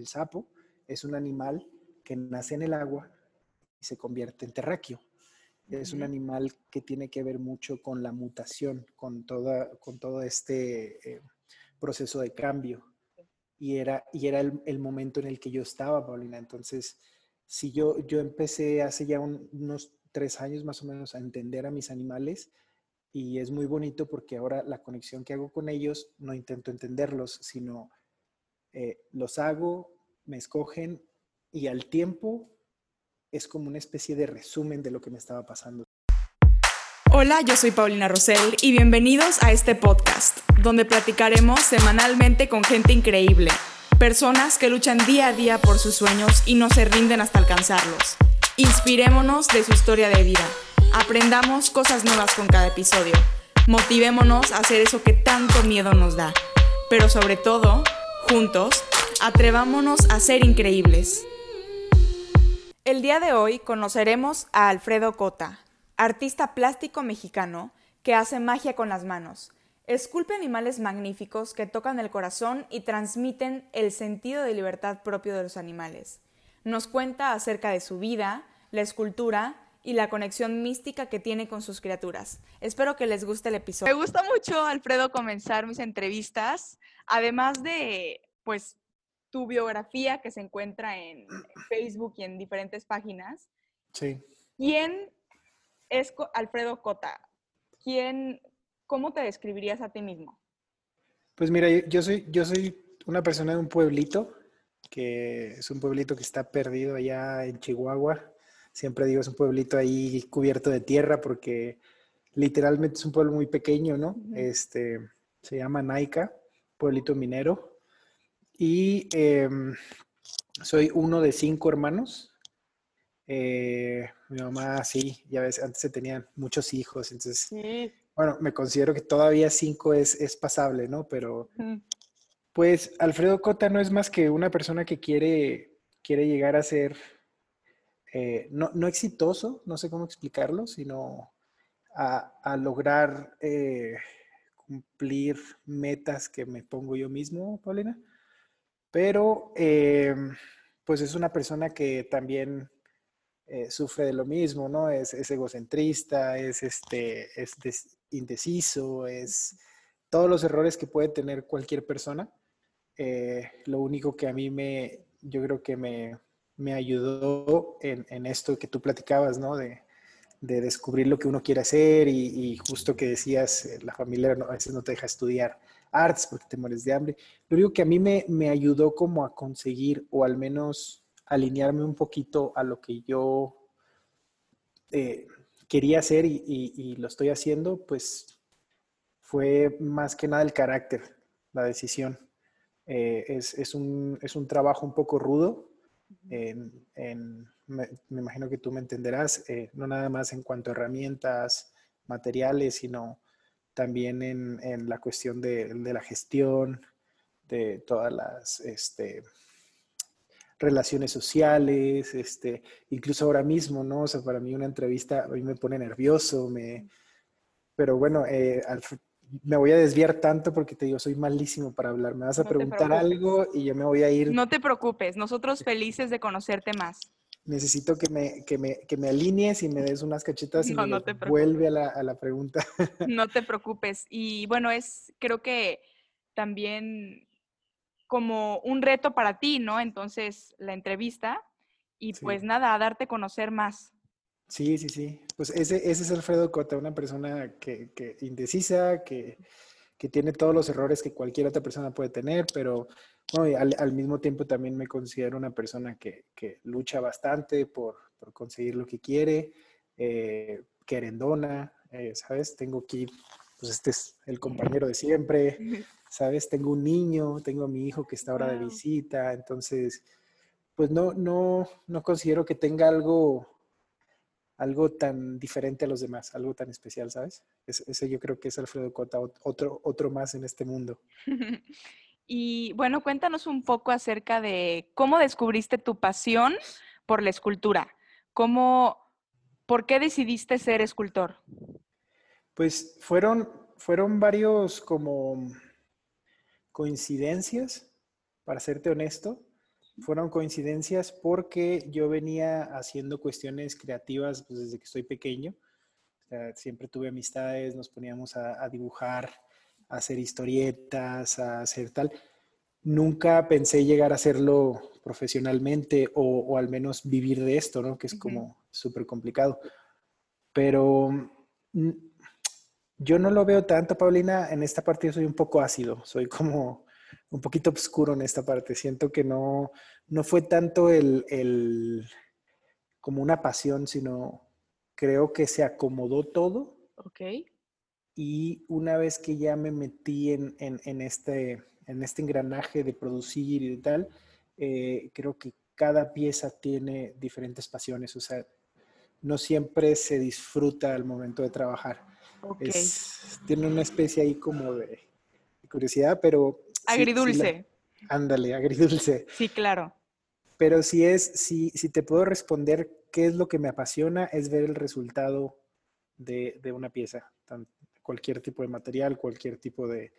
el sapo es un animal que nace en el agua y se convierte en terráqueo. Es un animal que tiene que ver mucho con la mutación, con, toda, con todo este eh, proceso de cambio. Y era, y era el, momento en el que yo estaba, Paulina. Entonces, si yo, yo empecé hace ya unos tres años más o menos a entender a mis animales, y es muy bonito porque ahora la conexión que hago con ellos no intento entenderlos, sino eh, los hago, me escogen y al tiempo es como una especie de resumen de lo que me estaba pasando. Hola, yo soy Paulina Rosell y bienvenidos a este podcast, donde platicaremos semanalmente con gente increíble, personas que luchan día a día por sus sueños y no se rinden hasta alcanzarlos. Inspirémonos de su historia de vida, aprendamos cosas nuevas con cada episodio, motivémonos a hacer eso que tanto miedo nos da, pero sobre todo, juntos, atrevámonos a ser increíbles. El día de hoy conoceremos a Alfredo Cota, artista plástico mexicano que hace magia con las manos. Esculpe animales magníficos que tocan el corazón y transmiten el sentido de libertad propio de los animales. Nos cuenta acerca de su vida, la escultura y la conexión mística que tiene con sus criaturas. Espero que les guste el episodio. Me gusta mucho, Alfredo, comenzar mis entrevistas, además de, pues, tu biografía que se encuentra en Facebook y en diferentes páginas. Sí. ¿Quién es Alfredo Cota? ¿Quién, ¿Cómo te describirías a ti mismo? Pues mira, yo soy, yo soy una persona de un pueblito, que es un pueblito que está perdido allá en Chihuahua. Siempre digo, es un pueblito ahí cubierto de tierra porque literalmente es un pueblo muy pequeño, ¿no? Este, se llama Naica, pueblito minero. Y em, soy uno de cinco hermanos. Eh, mi mamá, sí, ya ves, antes se tenían muchos hijos, entonces, bueno, me considero que todavía cinco es, es pasable, ¿no? Pero, pues, Alfredo Cota no es más que una persona que quiere, quiere llegar a ser, eh, no, no, exitoso, no sé cómo explicarlo, sino a, a lograr eh, cumplir metas que me pongo yo mismo, Paulina. Pero, eh, pues es una persona que también sufre de lo mismo, ¿no? Es, egocentrista, es, este, es indeciso, es todos los errores que puede tener cualquier persona. Lo único que a mí me, yo creo que me, me ayudó en, esto que tú platicabas, ¿no? De, de, descubrir lo que uno quiere hacer y, justo que decías, la familia a veces no te deja estudiar arts porque te mueres de hambre. Lo único que a mí me, me ayudó como a conseguir o al menos alinearme un poquito a lo que yo eh, quería hacer y, lo estoy haciendo, pues fue más que nada el carácter, la decisión. Eh, es, un, trabajo un poco rudo. Me, imagino que tú me entenderás, eh, no nada más en cuanto a herramientas, materiales, sino también en, la cuestión de, la gestión, de todas las este, relaciones sociales, este, incluso ahora mismo, ¿no? O sea, para mí una entrevista a mí me pone nervioso, me, pero bueno, eh, me voy a desviar tanto porque te digo, soy malísimo para hablar. Me vas a preguntar algo y yo me voy a ir. No te preocupes, nosotros felices de conocerte más necesito que me, que me, que me alinees y me des unas cachetas y me vuelve a la, a la, pregunta. No te preocupes. Y bueno, es creo que también como un reto para ti, ¿no? Entonces, la entrevista y pues nada, a darte a conocer más. Sí, sí, sí. Pues ese, ese es Alfredo Cota, una persona que, que indecisa, que, que tiene todos los errores que cualquier otra persona puede tener, pero al, mismo tiempo también me considero una persona que, lucha bastante por, conseguir lo que quiere, eh, querendona, eh, ¿sabes? Tengo aquí, pues este es el compañero de siempre, ¿sabes? Tengo un niño, tengo a mi hijo que está ahora de visita, entonces, pues no, no, no considero que tenga algo algo tan diferente a los demás, algo tan especial, ¿sabes? Ese, yo creo que es Alfredo Cota, otro, otro más en este mundo. y bueno, cuéntanos un poco acerca de cómo descubriste tu pasión por la escultura. ¿Cómo, ¿Por qué decidiste ser escultor? Pues fueron, fueron varios como coincidencias, para serte honesto. Fueron coincidencias porque yo venía haciendo cuestiones creativas pues, desde que estoy pequeño. siempre tuve amistades, nos poníamos a, dibujar, a hacer historietas, a hacer tal. Nunca pensé llegar a hacerlo profesionalmente o, al menos vivir de esto, ¿no? Que es como súper complicado. Pero mm, yo no lo veo tanto, Paulina. En esta parte yo soy un poco ácido, soy como un poquito oscuro en esta parte. Siento que no, no fue tanto el, como una pasión, sino creo que se acomodó todo. Ok. Y una vez que ya me metí en, este, en este engranaje de producir y tal, eh, creo que cada pieza tiene diferentes pasiones. O sea, no siempre se disfruta al momento de trabajar. Okay. tiene una especie ahí como de curiosidad, pero Agridulce. ándale, agridulce. Sí, claro. Pero si es, si, si te puedo responder qué es lo que me apasiona, es ver el resultado de, una pieza, cualquier tipo de material, cualquier tipo de,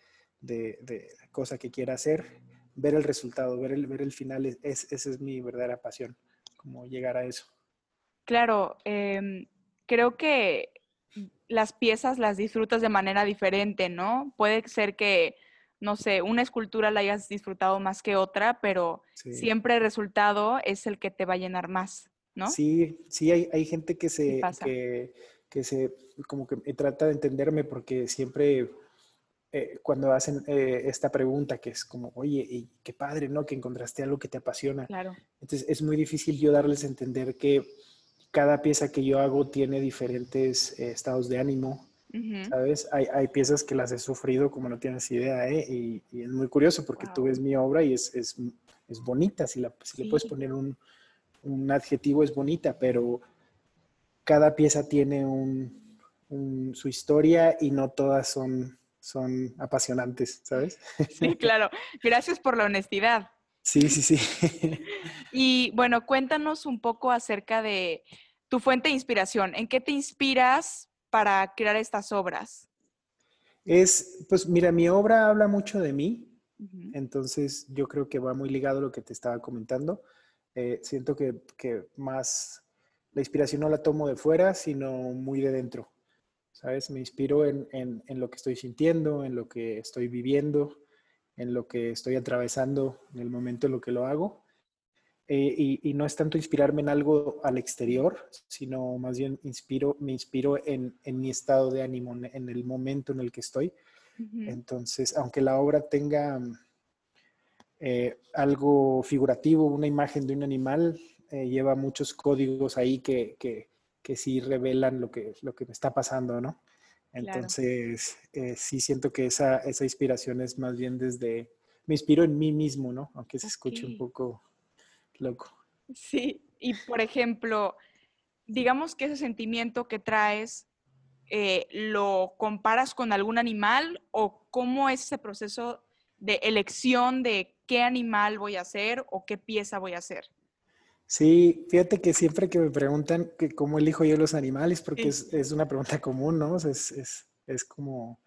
cosa que quiera hacer, ver el resultado, ver el, ver el final, es, esa es mi verdadera pasión, como llegar a eso. Claro, em, creo que las piezas las disfrutas de manera diferente, ¿no? Puede ser que no sé, una escultura la hayas disfrutado más que otra, pero siempre el resultado es el que te va a llenar más, ¿no? Sí, sí, hay, gente que se, que, se, como que trata de entenderme porque siempre eh, cuando hacen eh, esta pregunta que es como, oye, qué padre, ¿no? Que encontraste algo que te apasiona. Claro. Entonces es muy difícil yo darles a entender que cada pieza que yo hago tiene diferentes eh, estados de ánimo, ¿Sabes? Hay, hay, piezas que las he sufrido como no tienes idea, ¿eh? Y, es muy curioso porque tú ves mi obra y es, es, es bonita, si, la, si le puedes poner un, un, adjetivo es bonita, pero cada pieza tiene un, un, su historia y no todas son, son apasionantes, ¿sabes? Sí, claro. Gracias por la honestidad. Sí, sí, sí. Y bueno, cuéntanos un poco acerca de tu fuente de inspiración. ¿En qué te inspiras para crear estas obras? Es, pues mira, mi obra habla mucho de mí, entonces yo creo que va muy ligado a lo que te estaba comentando. Eh, siento que, más la inspiración no la tomo de fuera, sino muy de dentro, ¿sabes? Me inspiro en, en, lo que estoy sintiendo, en lo que estoy viviendo, en lo que estoy atravesando en el momento en lo que lo hago. Eh, y, no es tanto inspirarme en algo al exterior, sino más bien inspiro, me inspiro en, mi estado de ánimo, en el momento en el que estoy. Entonces, aunque la obra tenga eh, algo figurativo, una imagen de un animal, eh, lleva muchos códigos ahí que, que, sí revelan lo que, lo que me está pasando, ¿no? Entonces, sí siento que esa, esa inspiración es más bien desde, me inspiro en mí mismo, ¿no? Aunque se escuche un poco loco. Sí, y por ejemplo, digamos que ese sentimiento que traes, eh, ¿lo comparas con algún animal o cómo es ese proceso de elección de qué animal voy a hacer o qué pieza voy a hacer? Sí, fíjate que siempre que me preguntan que cómo elijo yo los animales, porque es, una pregunta común, ¿no? es, es como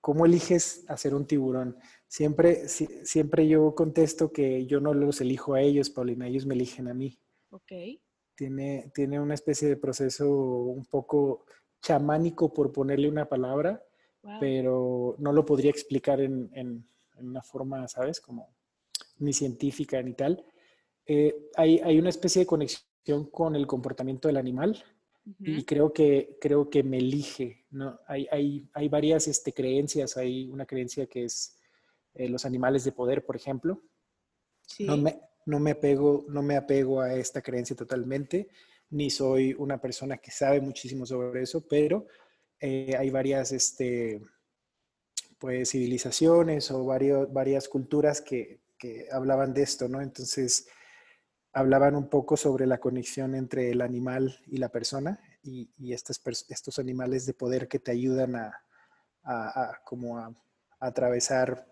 ¿Cómo, eliges hacer un tiburón? Siempre, siempre yo contesto que yo no los elijo a ellos, Paulina, ellos me eligen a mí. Ok. Tiene, tiene una especie de proceso un poco chamánico, por ponerle una palabra, pero no lo podría explicar en, en, una forma, ¿sabes? Como ni científica ni tal. Eh, hay, hay una especie de conexión con el comportamiento del animal y creo que, creo que me elige, ¿no? Hay, hay, hay varias este, creencias, hay una creencia que es eh, los animales de poder, por ejemplo. No, me, no, me apego, no me apego a esta creencia totalmente, ni soy una persona que sabe muchísimo sobre eso, pero eh, hay varias este, pues, civilizaciones o varios, varias culturas que, que hablaban de esto, ¿no? Entonces, hablaban un poco sobre la conexión entre el animal y la persona y, estos, estos animales de poder que te ayudan a, como a, atravesar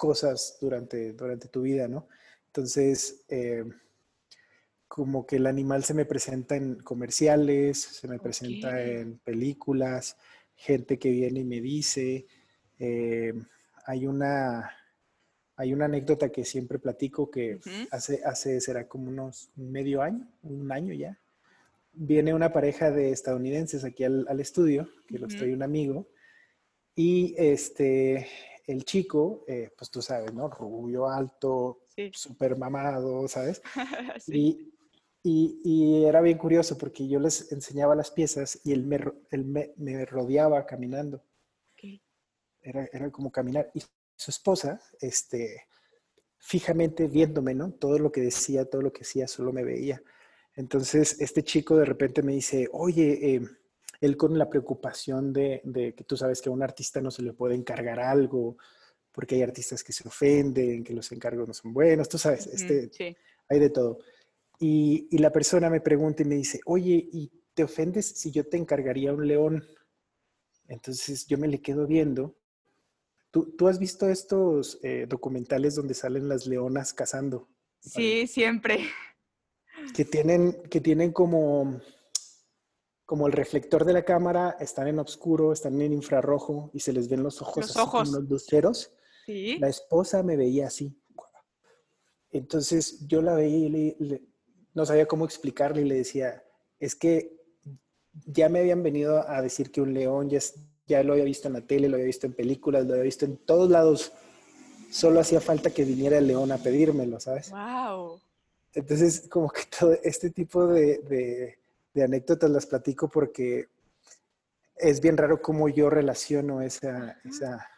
cosas durante, durante tu vida, ¿no? Entonces, eh, como que el animal se me presenta en comerciales, se me presenta en películas, gente que viene y me dice, eh, hay una Hay una anécdota que siempre platico que hace, hace, será como unos medio año, un año ya. Viene una pareja de estadounidenses aquí al, estudio, que los trae un amigo, y este, el chico, eh, pues tú sabes, ¿no? Rubio, alto, súper mamado, ¿sabes? sí. y, y, era bien curioso porque yo les enseñaba las piezas y él me, él me, me rodeaba caminando. Era, era, como caminar. Y su esposa, este, fijamente viéndome, ¿no? Todo lo que decía, todo lo que hacía, solo me veía. Entonces, este chico de repente me dice, oye, eh, él con la preocupación de, que tú sabes que a un artista no se le puede encargar algo, porque hay artistas que se ofenden, que los encargos no son buenos, tú sabes, este, hay de todo. Y, y, la persona me pregunta y me dice, oye, ¿y te ofendes si yo te encargaría un león? Entonces yo me le quedo viendo. ¿Tú, tú has visto estos eh, documentales donde salen las leonas cazando? Sí, siempre. Que tienen, que tienen como como el reflector de la cámara, están en oscuro, están en infrarrojo y se les ven los ojos, los ojos. como unos luceros. ¿Sí? La esposa me veía así. Entonces yo la veía y no sabía cómo explicarle y le decía, es que ya me habían venido a decir que un león ya, ya lo había visto en la tele, lo había visto en películas, lo había visto en todos lados. Solo hacía falta que viniera el león a pedírmelo, ¿sabes? ¡Wow! Entonces, como que todo este tipo de de anécdotas las platico porque es bien raro cómo yo relaciono esa, esa,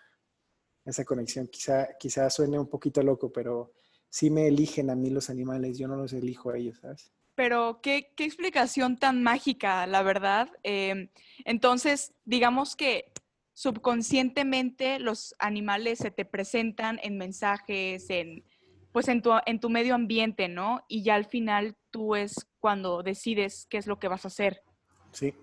esa conexión. Quizá, quizá suene un poquito loco, pero sí me eligen a mí los animales, yo no los elijo a ellos, ¿sabes? Pero qué, qué explicación tan mágica, la verdad. Em, entonces, digamos que subconscientemente los animales se te presentan en mensajes, en, pues en tu, en tu medio ambiente, ¿no? Y ya al final tú es cuando decides qué es lo que vas a hacer. Sí.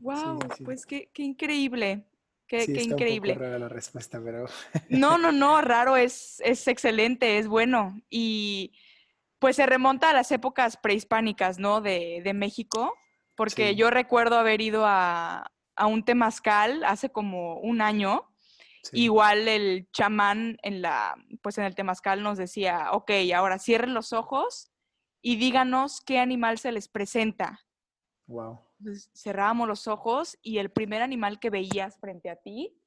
Wow, pues qué, qué, increíble. Qué, qué increíble. Un poco rara la respuesta, pero. No, no, no, raro, es, es excelente, es bueno. Y pues se remonta a las épocas prehispánicas, ¿no? De, de México, porque yo recuerdo haber ido a, a un temazcal hace como un año Igual el chamán en la, pues en el temazcal nos decía, ok, ahora cierren los ojos y díganos qué animal se les presenta. Wow. cerrábamos los ojos y el primer animal que veías frente a ti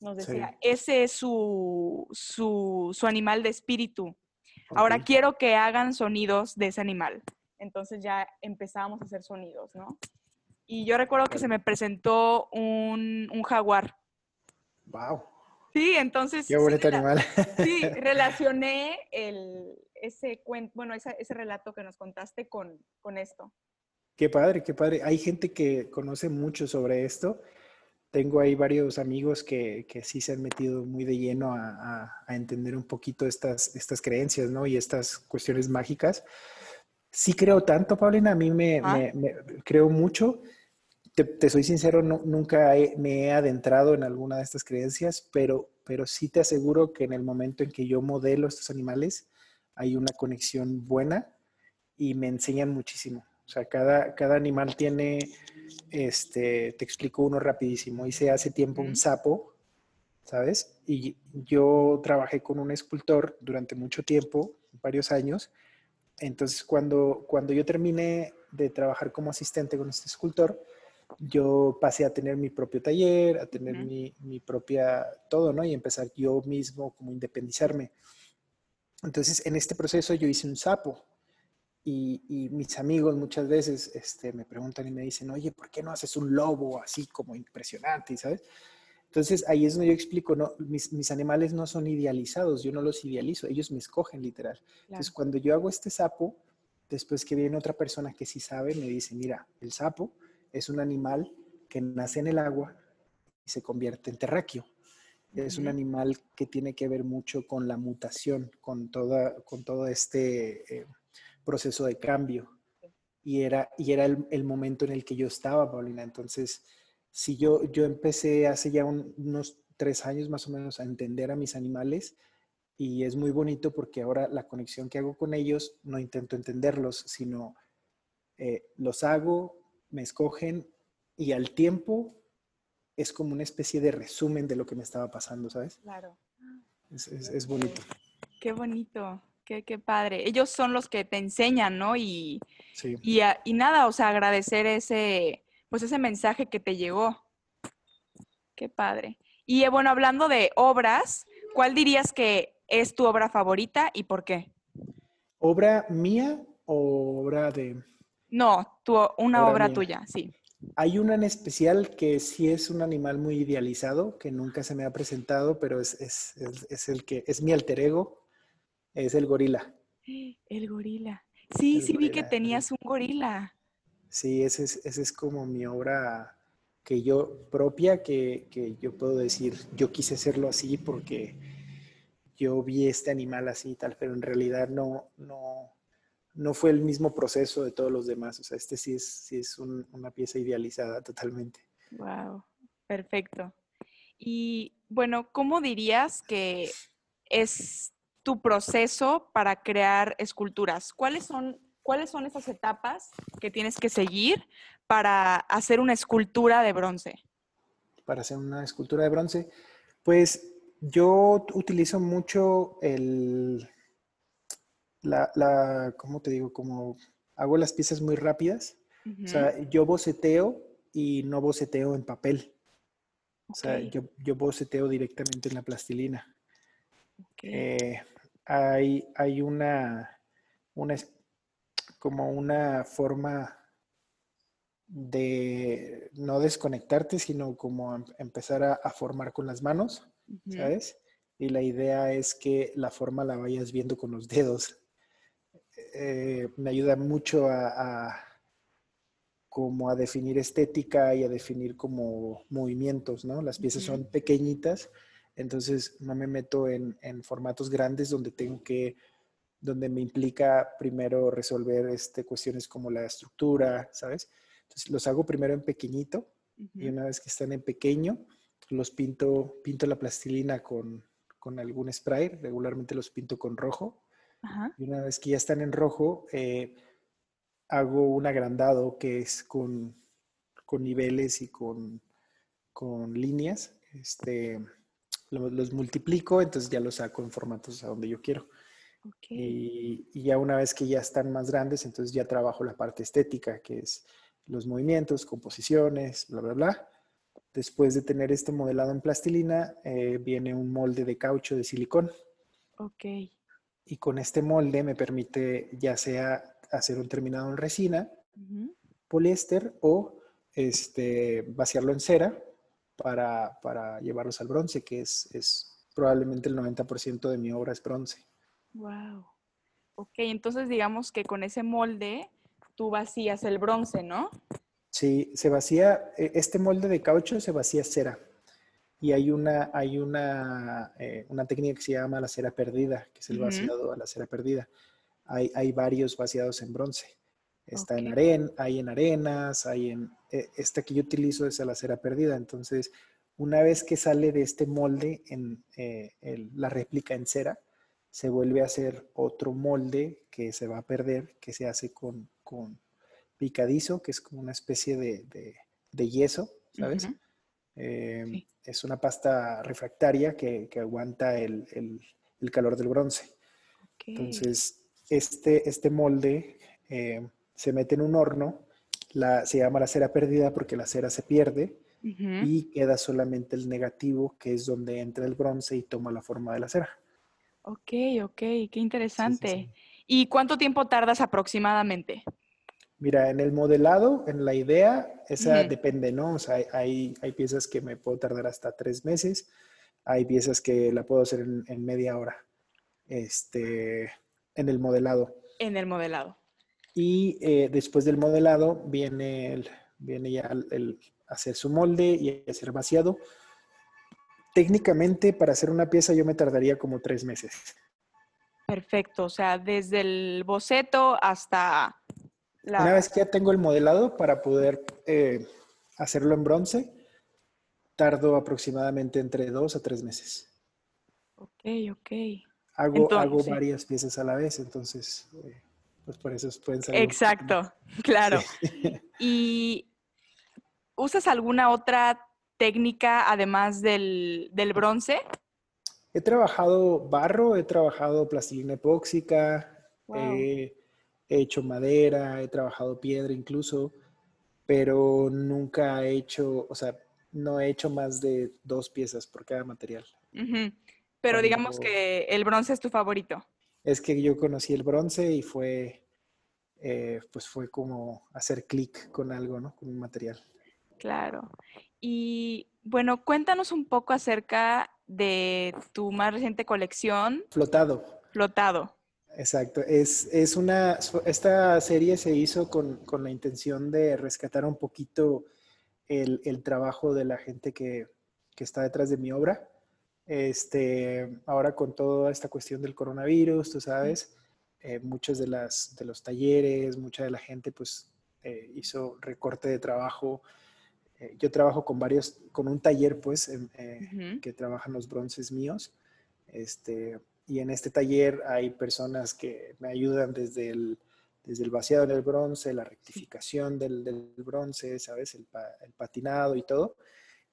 nos decía, ese es su, su, su, animal de espíritu. Ahora quiero que hagan sonidos de ese animal. Entonces ya empezamos a hacer sonidos, ¿no? Y yo recuerdo que se me presentó un, un jaguar. Wow. Sí, entonces. Qué bonito animal. Sí, relacioné el, ese cuento, bueno, ese, ese relato que nos contaste con, con esto. Qué padre, qué padre. Hay gente que conoce mucho sobre esto. Tengo ahí varios amigos que, que sí se han metido muy de lleno a, a, entender un poquito estas, estas creencias, ¿no? Y estas cuestiones mágicas. Sí creo tanto, Paulina, a mí me, me, me creo mucho te, soy sincero, nunca me he adentrado en alguna de estas creencias, pero, pero sí te aseguro que en el momento en que yo modelo estos animales, hay una conexión buena y me enseñan muchísimo. O sea, cada, cada animal tiene, este, te explico uno rapidísimo. Hice hace tiempo un sapo, ¿sabes? Y yo trabajé con un escultor durante mucho tiempo, varios años. Entonces, cuando, cuando yo terminé de trabajar como asistente con este escultor, yo pasé a tener mi propio taller, a tener mi, mi, propia todo, ¿no? Y empezar yo mismo como independizarme. Entonces, en este proceso yo hice un sapo y, y, mis amigos muchas veces este, me preguntan y me dicen, oye, ¿por qué no haces un lobo así como impresionante, ¿sabes? Entonces, ahí es donde yo explico, no, mis, mis animales no son idealizados, yo no los idealizo, ellos me escogen literal. Entonces, cuando yo hago este sapo, después que viene otra persona que sí sabe, me dice, mira, el sapo es un animal que nace en el agua y se convierte en terráqueo. Es un animal que tiene que ver mucho con la mutación, con, toda, con todo este eh, proceso de cambio. Y era, y era el, momento en el que yo estaba, Paulina. Entonces, si yo, yo empecé hace ya unos tres años más o menos a entender a mis animales y es muy bonito porque ahora la conexión que hago con ellos no intento entenderlos, sino eh, los hago, me escogen y al tiempo es como una especie de resumen de lo que me estaba pasando, ¿sabes? Claro. es, bonito. Qué bonito, qué, qué, padre. Ellos son los que te enseñan, ¿no? Y, y, y, nada, o sea, agradecer ese, pues ese mensaje que te llegó. Qué padre. Y eh, bueno, hablando de obras, ¿cuál dirías que es tu obra favorita y por qué? ¿Obra mía o obra de...? No, tu, una obra, tuya, sí. Hay una en especial que sí es un animal muy idealizado, que nunca se me ha presentado, pero es, es, es, el que es mi alter ego, es el gorila. El gorila. Sí, sí vi que tenías un gorila. Sí, ese es, ese es como mi obra que yo propia, que, que, yo puedo decir, yo quise hacerlo así porque yo vi este animal así y tal, pero en realidad no, no, no fue el mismo proceso de todos los demás. O sea, este sí es, sí es una pieza idealizada totalmente. Wow, perfecto. Y bueno, ¿cómo dirías que es tu proceso para crear esculturas? ¿Cuáles son, ¿Cuáles son esas etapas que tienes que seguir para hacer una escultura de bronce? Para hacer una escultura de bronce, pues yo utilizo mucho el, la, la, ¿cómo te digo? Como hago las piezas muy rápidas. O sea, yo boceteo y no boceteo en papel. O sea, yo, yo, boceteo directamente en la plastilina. Eh, hay, hay una, una, como una forma de no desconectarte, sino como em, empezar a, formar con las manos, ¿sabes? Y la idea es que la forma la vayas viendo con los dedos. Eh, me ayuda mucho a, como a definir estética y a definir como movimientos, ¿no? Las piezas son pequeñitas, entonces no me meto en, formatos grandes donde tengo que, donde me implica primero resolver este, cuestiones como la estructura, ¿sabes? Entonces los hago primero en pequeñito y una vez que están en pequeño, los pinto, pinto la plastilina con, con algún spray, regularmente los pinto con rojo y una vez que ya están en rojo, eh, hago un agrandado que es con, con niveles y con, con líneas. Este, los, multiplico, entonces ya los saco en formatos a donde yo quiero. Y, y, ya una vez que ya están más grandes, entonces ya trabajo la parte estética, que es los movimientos, composiciones, bla, bla, bla. Después de tener este modelado en plastilina, eh, viene un molde de caucho de silicón. Ok y con este molde me permite ya sea hacer un terminado en resina, poliéster o este, vaciarlo en cera para, para llevarlos al bronce, que es, es probablemente el 90% de mi obra es bronce. Wow. Ok, entonces digamos que con ese molde tú vacías el bronce, ¿no? Sí, se vacía, e, este molde de caucho se vacía cera. Y hay una, hay una, eh, una técnica que se llama la cera perdida, que es el vaciado a la cera perdida. Hay, hay varios vaciados en bronce. Está en arena, hay en arenas, hay en... Eh, esta que yo utilizo es a la cera perdida. Entonces, una vez que sale de este molde en eh, la réplica en cera, se vuelve a hacer otro molde que se va a perder, que se hace con, con picadizo, que es como una especie de, de, yeso, ¿sabes? Eh, es una pasta refractaria que, aguanta el, calor del bronce. Entonces, este, este molde eh, se mete en un horno, la, se llama la cera perdida porque la cera se pierde y queda solamente el negativo, que es donde entra el bronce y toma la forma de la cera. Ok, ok, qué interesante. ¿Y cuánto tiempo tardas aproximadamente? Mira, en el modelado, en la idea, esa depende, ¿no? O sea, hay, hay piezas que me puedo tardar hasta tres meses, hay piezas que la puedo hacer en, media hora, este, en el modelado. En el modelado. Y eh, después del modelado viene, el, viene ya el, hacer su molde y hacer vaciado. Técnicamente, para hacer una pieza yo me tardaría como tres meses. Perfecto, o sea, desde el boceto hasta una vez que ya tengo el modelado para poder eh, hacerlo en bronce, tardo aproximadamente entre dos a tres meses. Ok, ok. Hago, hago varias piezas a la vez, entonces, eh, pues por eso pueden salir. Exacto, claro. ¿Y usas alguna otra técnica además del, del bronce? He trabajado barro, he trabajado plastilina epóxica, he hecho madera, he trabajado piedra incluso, pero nunca he hecho, o sea, no he hecho más de dos piezas por cada material. Pero digamos que el bronce es tu favorito. Es que yo conocí el bronce y fue, eh, pues fue como hacer clic con algo, ¿no? Con un material. Claro. Y bueno, cuéntanos un poco acerca de tu más reciente colección. Flotado. Flotado. Exacto. Es, es una, esta serie se hizo con, con, la intención de rescatar un poquito el, el trabajo de la gente que, que, está detrás de mi obra. Este, ahora con toda esta cuestión del coronavirus, tú sabes, eh, muchos de, las, de los talleres, mucha de la gente pues eh, hizo recorte de trabajo. Eh, yo trabajo con varios, con un taller pues que trabajan los bronces míos. Este, y en este taller hay personas que me ayudan desde el, desde el vaciado del bronce, la rectificación del, del bronce, ¿sabes? El, el, patinado y todo.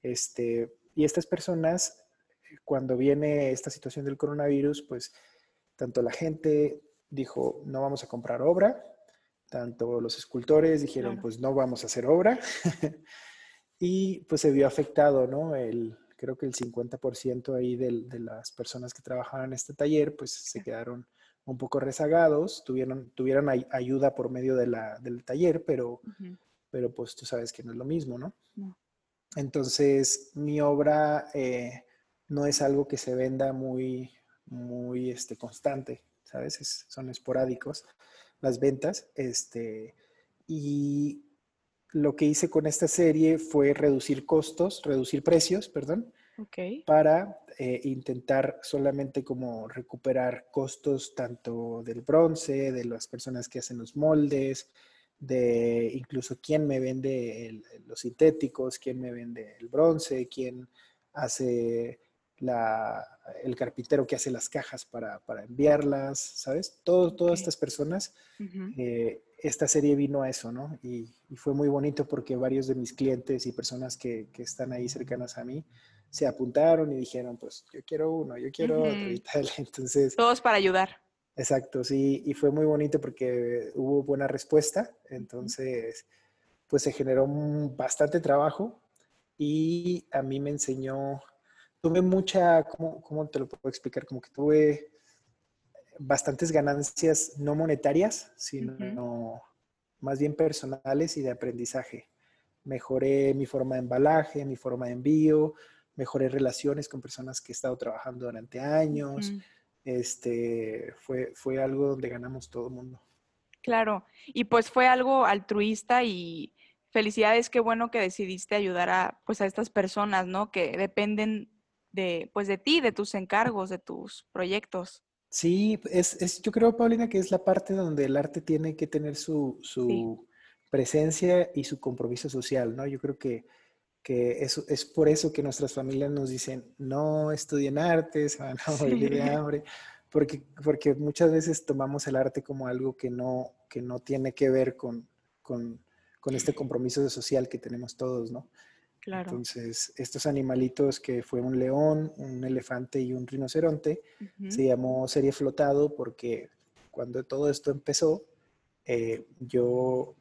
Este, y estas personas, cuando viene esta situación del coronavirus, pues tanto la gente dijo, no vamos a comprar obra, tanto los escultores dijeron, pues no vamos a hacer obra. y pues se vio afectado, ¿no? El, creo que el 50% ahí de, de, las personas que trabajaban en este taller, pues se quedaron un poco rezagados, tuvieron, tuvieron ayuda por medio de la, del taller, pero, pero pues tú sabes que no es lo mismo, ¿no? Entonces, mi obra eh, no es algo que se venda muy, muy este, constante, ¿sabes? son esporádicos las ventas, este, y lo que hice con esta serie fue reducir costos, reducir precios, perdón, para eh, intentar solamente como recuperar costos tanto del bronce, de las personas que hacen los moldes, de incluso quién me vende los sintéticos, quién me vende el bronce, quién hace la, el carpintero que hace las cajas para, para enviarlas, ¿sabes? Todo, todas estas personas esta serie vino a eso, ¿no? Y, fue muy bonito porque varios de mis clientes y personas que, están ahí cercanas a mí se apuntaron y dijeron, pues yo quiero uno, yo quiero otro y tal. Entonces... Todos para ayudar. Exacto, sí, y fue muy bonito porque hubo buena respuesta, entonces pues se generó bastante trabajo y a mí me enseñó, tuve mucha, ¿cómo, cómo te lo puedo explicar? Como que tuve bastantes ganancias no monetarias, sino más bien personales y de aprendizaje. Mejoré mi forma de embalaje, mi forma de envío, mejoré relaciones con personas que he estado trabajando durante años. Este fue, fue algo donde ganamos todo el mundo. Claro, y pues fue algo altruista y felicidades, qué bueno que decidiste ayudar a pues a estas personas, ¿no? Que dependen de pues de ti, de tus encargos, de tus proyectos. Sí, es, yo creo, Paulina, que es la parte donde el arte tiene que tener su, presencia y su compromiso social, ¿no? Yo creo que, que eso, es por eso que nuestras familias nos dicen, no estudien arte, se van a morir de hambre, porque, porque muchas veces tomamos el arte como algo que no, que no tiene que ver con, con, con este compromiso social que tenemos todos, ¿no? Entonces, estos animalitos que fue un león, un elefante y un rinoceronte, se llamó serie flotado porque cuando todo esto empezó, eh, yo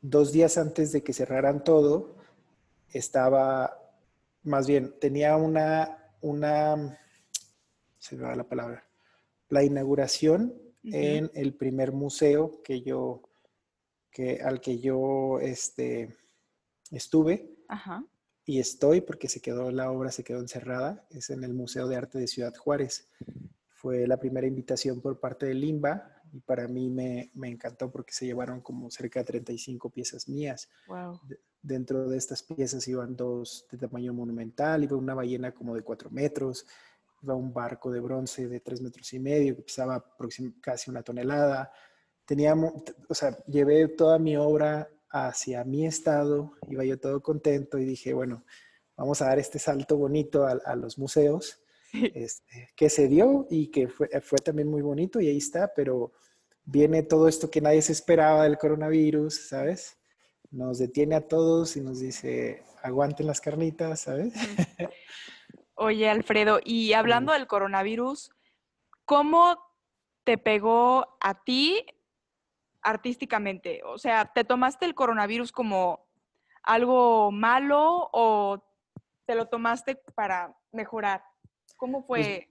dos días antes de que cerraran todo, estaba, más bien, tenía una, una, se me va la palabra, la inauguración en el primer museo que yo, que, al que yo este, estuve y estoy porque se quedó, la obra se quedó encerrada, es en el Museo de Arte de Ciudad Juárez. Fue la primera invitación por parte de Limba y para mí me, me encantó porque se llevaron como cerca de 35 piezas mías. dentro de estas piezas iban dos de tamaño monumental, iba una ballena como de 4 metros, iba un barco de bronce de 3 metros y medio que pesaba casi una tonelada. Teníamos, o sea, llevé toda mi obra hacia mi estado, iba yo todo contento y dije, bueno, vamos a dar este salto bonito a, los museos, este, que se dio y que fue, fue, también muy bonito y ahí está, pero viene todo esto que nadie se esperaba del coronavirus, ¿sabes? Nos detiene a todos y nos dice, aguanten las carnitas, ¿sabes? Oye, Alfredo, y hablando del coronavirus, ¿cómo te pegó a ti artísticamente? O sea, ¿te tomaste el coronavirus como algo malo o te lo tomaste para mejorar? ¿Cómo Pues, fue?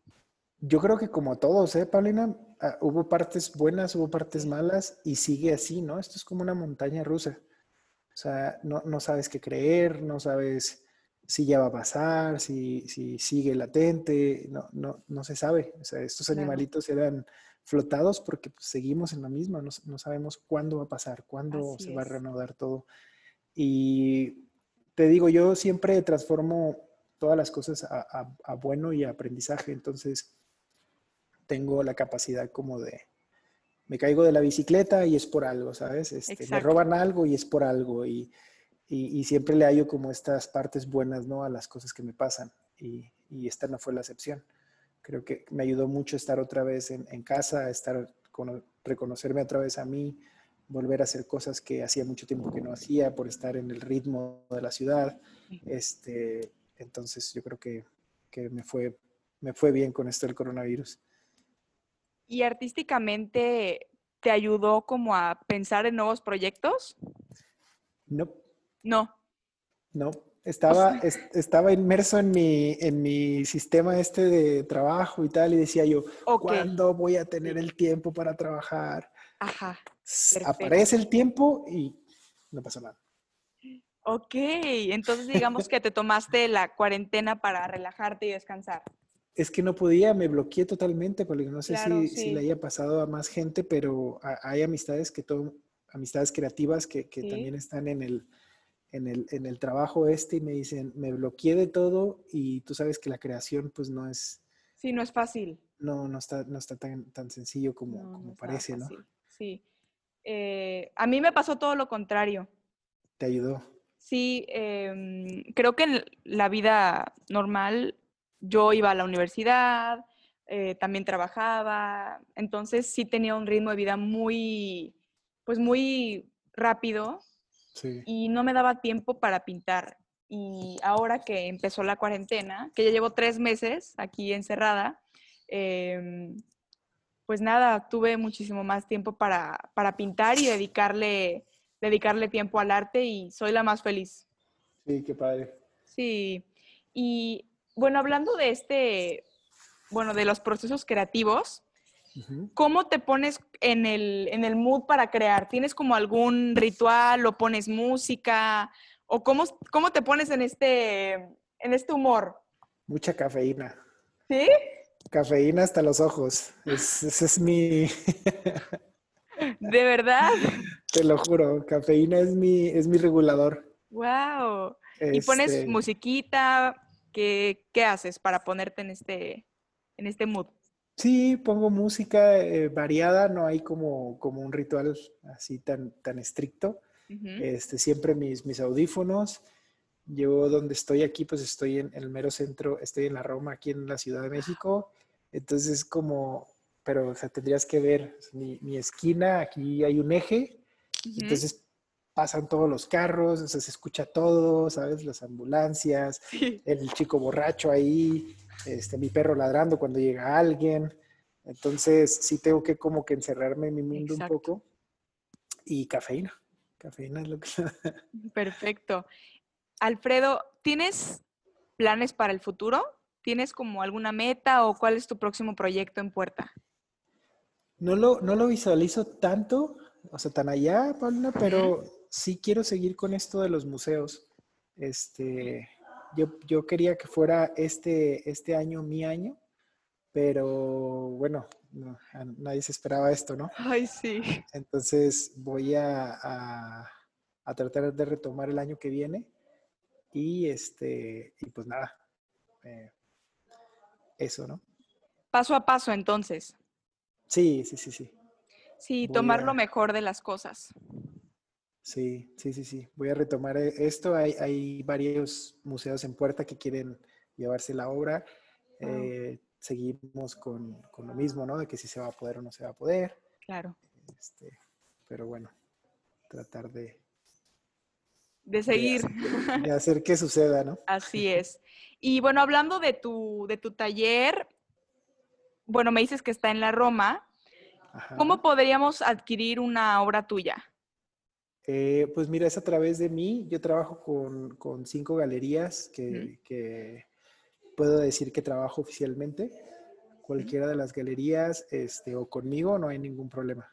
yo creo que como todos, ¿eh, Paulina? Ah, hubo partes buenas, hubo partes malas y sigue así, ¿no? Esto es como una montaña rusa. O sea, no, no sabes qué creer, no sabes si ya va a pasar, si, si sigue latente, no, no, no se sabe. O sea, estos animalitos eran flotados porque pues, seguimos en la misma, no, no sabemos cuándo va a pasar, cuándo Así se va a reanudar todo. Y te digo, yo siempre transformo todas las cosas a, a- a bueno y a aprendizaje, entonces tengo la capacidad como de, me caigo de la bicicleta y es por algo, ¿sabes? Este, me roban algo y es por algo y, y- y siempre le hallo como estas partes buenas, ¿no? A las cosas que me pasan y, y esta no fue la excepción. Creo que me ayudó mucho estar otra vez en, en casa, estar con, reconocerme otra vez a mí, volver a hacer cosas que hacía mucho tiempo que no hacía por estar en el ritmo de la ciudad. Este, entonces yo creo que, que me, fue, me fue bien con esto del coronavirus. ¿Y artísticamente te ayudó como a pensar en nuevos proyectos? No, No. no, estaba, es- estaba inmerso en mi, en mi sistema este de trabajo y tal y decía yo, Ok. ¿cuándo voy a tener el tiempo para trabajar? Ajá. Perfecto. Aparece el tiempo y no pasa nada. Ok. Entonces digamos que te tomaste la cuarentena para relajarte y descansar. Es que no podía, me bloqueé totalmente, porque no sé Claro, si, si sí. le haya pasado a más gente, pero hay amistades que todo, amistades creativas que, que Sí. también están en el, en el, en el trabajo este y me dicen, me bloqueé de todo y tú sabes que la creación pues no es, Sí, no es fácil. no, no está, no está tan, tan sencillo como, No, como no parece, ¿no? Sí. Eh, a mí me pasó todo lo contrario. Te ayudó. Sí, em, creo que en la vida normal yo iba a la universidad, eh, también trabajaba, entonces sí tenía un ritmo de vida muy, pues muy rápido Sí. y no me daba tiempo para pintar. Y ahora que empezó la cuarentena, que ya llevo tres meses aquí encerrada, em, pues nada, tuve muchísimo más tiempo para, para pintar y dedicarle, dedicarle tiempo al arte y soy la más feliz. Sí, qué padre. Sí. Y bueno, hablando de este, bueno, de los procesos creativos, ¿cómo te pones en el, en el mood para crear? ¿Tienes como algún ritual o pones música? ¿O cómo, cómo te pones en este, en este humor? Mucha cafeína. ¿Sí? Cafeína hasta los ojos. Es- ese es mi, ¿De verdad? te lo juro, cafeína es mi, es mi regulador. ¡Wow! ¿Y pones Este, musiquita? ¿Qué, qué haces para ponerte en este, en este mood? Sí, pongo música eh, variada, no hay como, como un ritual así tan, tan estricto. Ujú. Este, siempre mis, mis audífonos. Yo donde estoy aquí, pues estoy en el mero centro, estoy en la Roma, aquí en la Ciudad de México. Entonces es como, pero o sea, tendrías que ver mi, mi esquina, aquí hay un eje, Ujú. entonces pasan todos los carros, o sea, se escucha todo, ¿sabes? Las ambulancias, Sí. el chico borracho ahí, este, mi perro ladrando cuando llega alguien. Entonces, sí tengo que como que encerrarme en mi mundo Exacto. un poco. Y cafeína. Cafeína es lo que... Perfecto. Alfredo, ¿tienes planes para el futuro? ¿Tienes como alguna meta o cuál es tu próximo proyecto en puerta? No lo, no lo visualizo tanto, o sea, tan allá, Paulina, pero sí quiero seguir con esto de los museos. Este, yo, yo quería que fuera este, este año mi año, pero bueno, no, nadie se esperaba esto, ¿no? Ay, sí. Entonces voy a, a- a tratar de retomar el año que viene y este, y pues nada, eh, eso, ¿no? Paso a paso, entonces. Sí, sí, sí, sí. Sí, Voy tomar a- lo mejor de las cosas. Sí, sí, sí, sí. Voy a retomar eh, esto. Hay, hay varios museos en puerta que quieren llevarse la obra. Wow. Eh, seguimos con, con lo mismo, ¿no? De que si se va a poder o no se va a poder. Claro. Este, pero bueno, tratar de, De seguir. De hacer, que suceda, ¿no? Así es. Y bueno, hablando de tu, de tu taller, bueno, me dices que está en la Roma. ¿Cómo podríamos adquirir una obra tuya? Eh, pues mira, es a través de mí. Yo trabajo con, cinco galerías que, puedo decir que trabajo oficialmente. Cualquiera de las galerías este, o conmigo no hay ningún problema.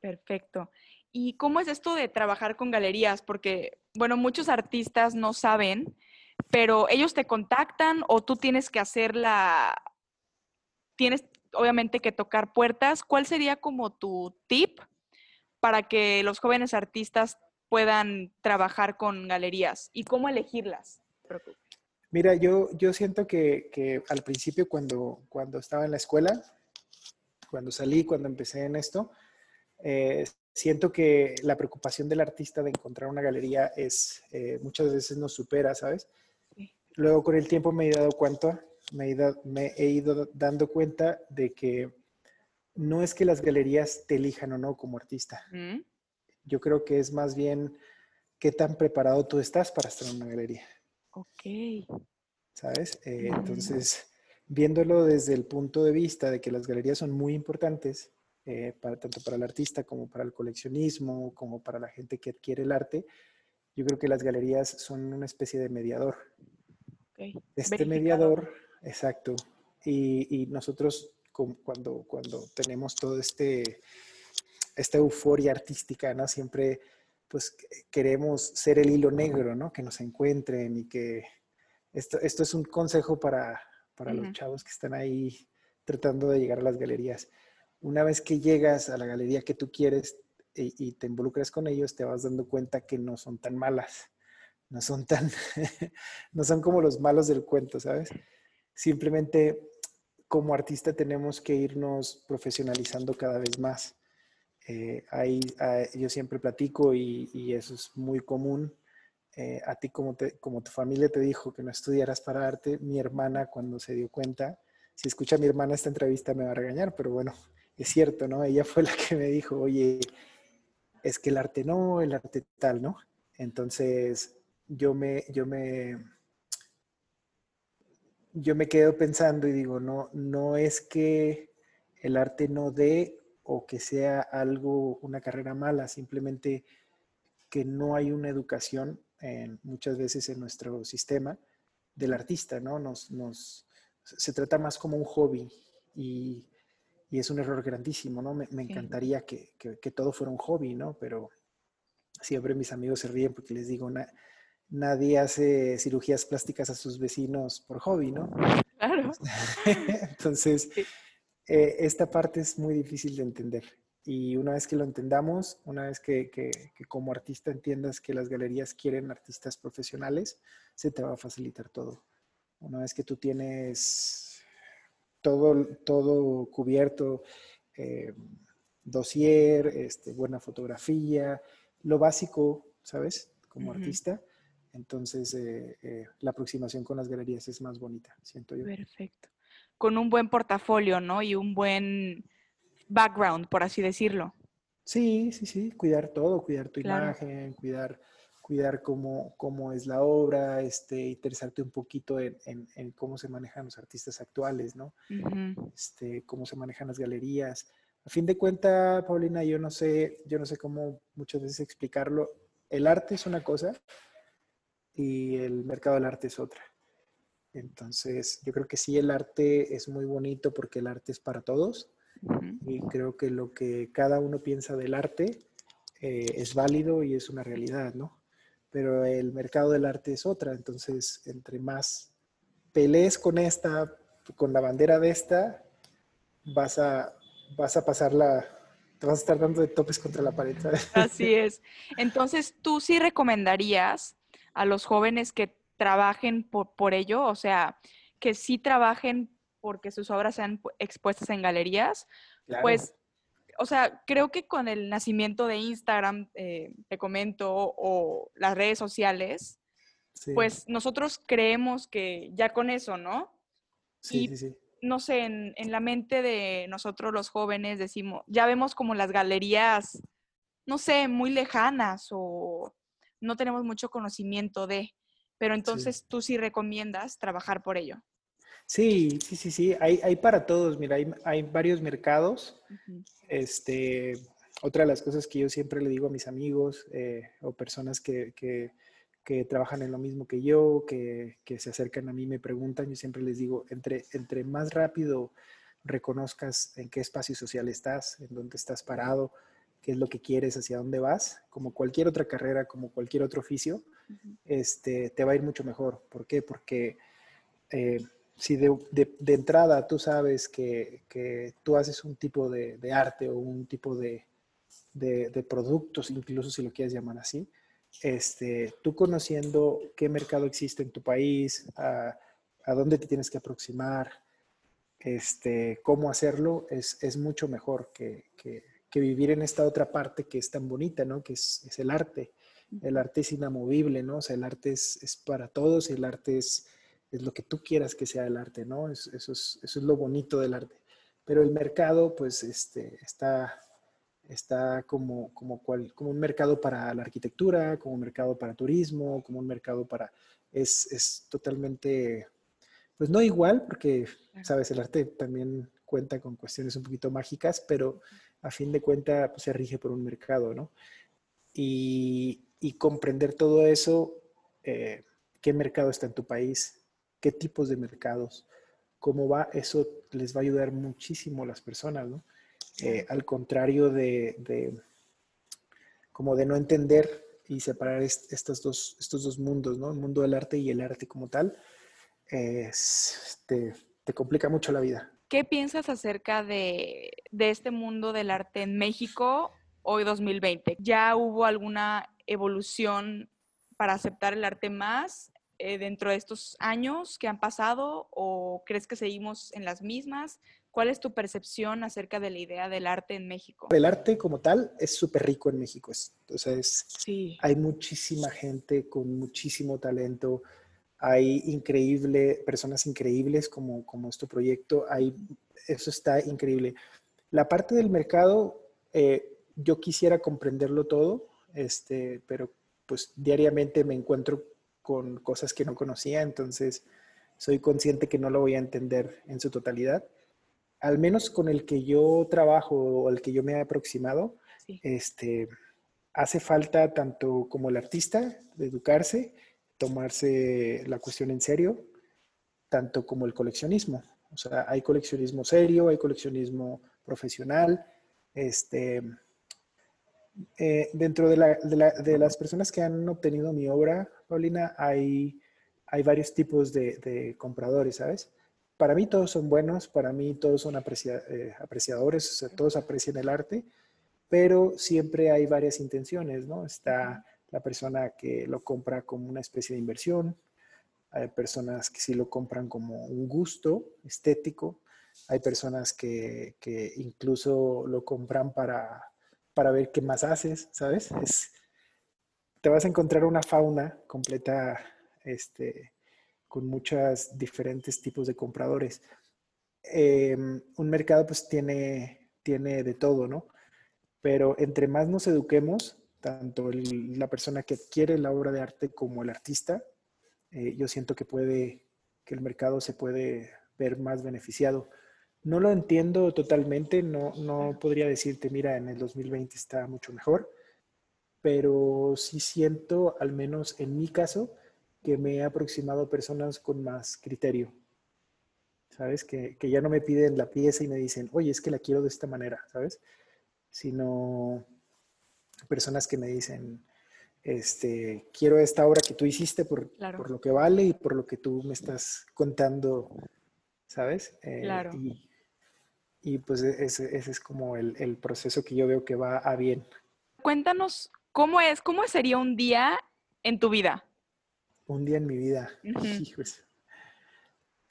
Perfecto. ¿Y cómo es esto de trabajar con galerías? Porque, bueno, muchos artistas no saben, pero ellos te contactan o tú tienes que hacer la, tienes obviamente que tocar puertas. ¿Cuál sería como tu tip para que los jóvenes artistas puedan trabajar con galerías y cómo elegirlas? Mira, yo, yo siento que, al principio cuando, cuando estaba en la escuela, cuando salí, cuando empecé en esto, eh, siento que la preocupación del artista de encontrar una galería es eh, muchas veces nos supera, ¿sabes? Luego con el tiempo me he dado cuenta, me he, ido dando cuenta de que no es que las galerías te elijan o no como artista. Mm. Yo creo que es más bien qué tan preparado tú estás para estar en una galería. Ok. ¿Sabes? Eh, mm. Entonces, viéndolo desde el punto de vista de que las galerías son muy importantes, eh, para, tanto para el artista como para el coleccionismo, como para la gente que adquiere el arte, yo creo que las galerías son una especie de mediador. Este mediador, exacto. Y, nosotros cuando, cuando tenemos todo este, esta euforia artística, ¿no? Siempre pues queremos ser el hilo negro, ¿no? Que nos encuentren y que esto, esto es un consejo para, para los chavos que están ahí tratando de llegar a las galerías una vez que llegas a la galería que tú quieres y, te involucras con ellos, te vas dando cuenta que no son tan malas, no son tan, no son como los malos del cuento, ¿sabes? Simplemente como artista tenemos que irnos profesionalizando cada vez más. Eh, ahí, yo siempre platico y, eso es muy común. Eh, a ti como, como tu familia te dijo que no estudiaras para arte, mi hermana cuando se dio cuenta, si escucha a mi hermana esta entrevista me va a regañar, pero bueno, es cierto, ¿no? Ella fue la que me dijo, oye, es que el arte no, el arte tal, ¿no? Entonces, yo me, yo me, yo me quedo pensando y digo, no, no es que el arte no dé o que sea algo, una carrera mala, simplemente que no hay una educación en, muchas veces en nuestro sistema del artista, ¿no? Nos, nos, se trata más como un hobby y y es un error grandísimo, ¿no? Me, encantaría que, todo fuera un hobby, ¿no? Pero siempre mis amigos se ríen porque les digo, nadie hace cirugías plásticas a sus vecinos por hobby, ¿no? Claro. Entonces, eh, esta parte es muy difícil de entender. Y una vez que lo entendamos, una vez que, que, como artista entiendas que las galerías quieren artistas profesionales, se te va a facilitar todo. Una vez que tú tienes todo, todo cubierto, eh, dossier, este, buena fotografía, lo básico, ¿sabes? Como artista. Entonces, eh, eh, la aproximación con las galerías es más bonita, siento yo. Perfecto. Con un buen portafolio, ¿no? Y un buen background, por así decirlo. Sí, sí, sí, cuidar todo, cuidar tu imagen, cuidar cuidar cómo, cómo es la obra, este, interesarte un poquito en, en, cómo se manejan los artistas actuales, ¿no? este, cómo se manejan las galerías. A fin de cuentas, Paulina, yo no sé, yo no sé cómo muchas veces explicarlo. El arte es una cosa y el mercado del arte es otra. Entonces, yo creo que sí, el arte es muy bonito porque el arte es para todos. Y creo que lo que cada uno piensa del arte eh, es válido y es una realidad, ¿no? pero el mercado del arte es otra. Entonces, entre más pelees con esta, con la bandera de esta, vas a, vas a pasar la, te vas a estar dando de topes contra la pared. Así es. Entonces, ¿tú sí recomendarías a los jóvenes que trabajen por, ello? O sea, que sí trabajen porque sus obras sean expuestas en galerías. Pues o sea, creo que con el nacimiento de Instagram, eh, te comento, o las redes sociales, pues nosotros creemos que ya con eso, ¿no? Sí, sí, sí. No sé, en, la mente de nosotros los jóvenes decimos, ya vemos como las galerías, no sé, muy lejanas o no tenemos mucho conocimiento de, pero entonces tú sí recomiendas trabajar por ello. Sí, sí, sí, sí, hay, hay para todos, mira, hay, hay varios mercados. Este, otra de las cosas que yo siempre le digo a mis amigos eh, o personas que, que, que, trabajan en lo mismo que yo, que, que, se acercan a mí me preguntan, yo siempre les digo, entre, entre más rápido reconozcas en qué espacio social estás, en dónde estás parado, qué es lo que quieres, hacia dónde vas, como cualquier otra carrera, como cualquier otro oficio, este, te va a ir mucho mejor. ¿Por qué? Porque eh, si de, de, entrada tú sabes que, que, tú haces un tipo de, de arte o un tipo de, de, productos, incluso si lo quieres llamar así, este, tú conociendo qué mercado existe en tu país, a, a dónde te tienes que aproximar, este, cómo hacerlo, es, es mucho mejor que, que, que, vivir en esta otra parte que es tan bonita, ¿no? Que es, es, el arte. El arte es inamovible, ¿no? O sea, el arte es, es para todos y el arte es, es, lo que tú quieras que sea el arte, ¿no? eso, es, eso es lo bonito del arte. Pero el mercado, pues, este, está, está como, como, cual, como un mercado para la arquitectura, como un mercado para turismo, como un mercado para... Es, es totalmente pues no igual, porque, sabes, el arte también cuenta con cuestiones un poquito mágicas, pero a fin de cuentas pues, se rige por un mercado, ¿no? Y, comprender todo eso, eh, qué mercado está en tu país, qué tipos de mercados, cómo va, eso les va a ayudar muchísimo a las personas, ¿no? Eh, al contrario de, de, como de no entender y separar estos, dos, estos dos mundos, ¿no? El mundo del arte y el arte como tal, te, te, complica mucho la vida. ¿Qué piensas acerca de, de este mundo del arte en México hoy 2020? ¿Ya hubo alguna evolución para aceptar el arte más eh, dentro de estos años que han pasado o crees que seguimos en las mismas? ¿Cuál es tu percepción acerca de la idea del arte en México? El arte como tal es súper rico en México. Es, o sea, es, sí. hay muchísima gente con muchísimo talento hay increíble, personas increíbles como, como es tu proyecto, hay, eso está increíble. La parte del mercado, eh, yo quisiera comprenderlo todo, este, pero pues diariamente me encuentro con cosas que no conocía, entonces soy consciente que no lo voy a entender en su totalidad. Al menos con el que yo trabajo o el que yo me he aproximado, sí. este, hace falta tanto como el artista de educarse, tomarse la cuestión en serio, tanto como el coleccionismo. O sea, hay coleccionismo serio, hay coleccionismo profesional. Este, eh, dentro de, la, de, la, de, las personas que han obtenido mi obra, Paulina, hay, hay varios tipos de, de, compradores, ¿sabes? Para mí todos son buenos, para mí todos son aprecia, eh, apreciadores, o sea, todos aprecian el arte, pero siempre hay varias intenciones, ¿no? Está la persona que lo compra como una especie de inversión, hay personas que sí lo compran como un gusto estético, hay personas que, que incluso lo compran para, para, ver qué más haces, ¿sabes? Es, te vas a encontrar una fauna completa este, con muchos diferentes tipos de compradores. Eh, un mercado pues tiene, tiene de todo, ¿no? Pero entre más nos eduquemos, tanto la persona que adquiere la obra de arte como el artista, eh, yo siento que puede, que el mercado se puede ver más beneficiado. No lo entiendo totalmente, no, no podría decirte, mira, en el 2020 está mucho mejor, pero sí siento, al menos en mi caso, que me he aproximado a personas con más criterio. ¿Sabes? Que, que ya no me piden la pieza y me dicen, oye, es que la quiero de esta manera, ¿sabes? Sino personas que me dicen, este, quiero esta obra que tú hiciste por, por lo que vale y por lo que tú me estás contando, ¿sabes? Eh, claro. Y, y, pues e, ese, ese es como el, el, proceso que yo veo que va a bien. Cuéntanos, ¿cómo es, cómo sería un día en tu vida? Un día en mi vida.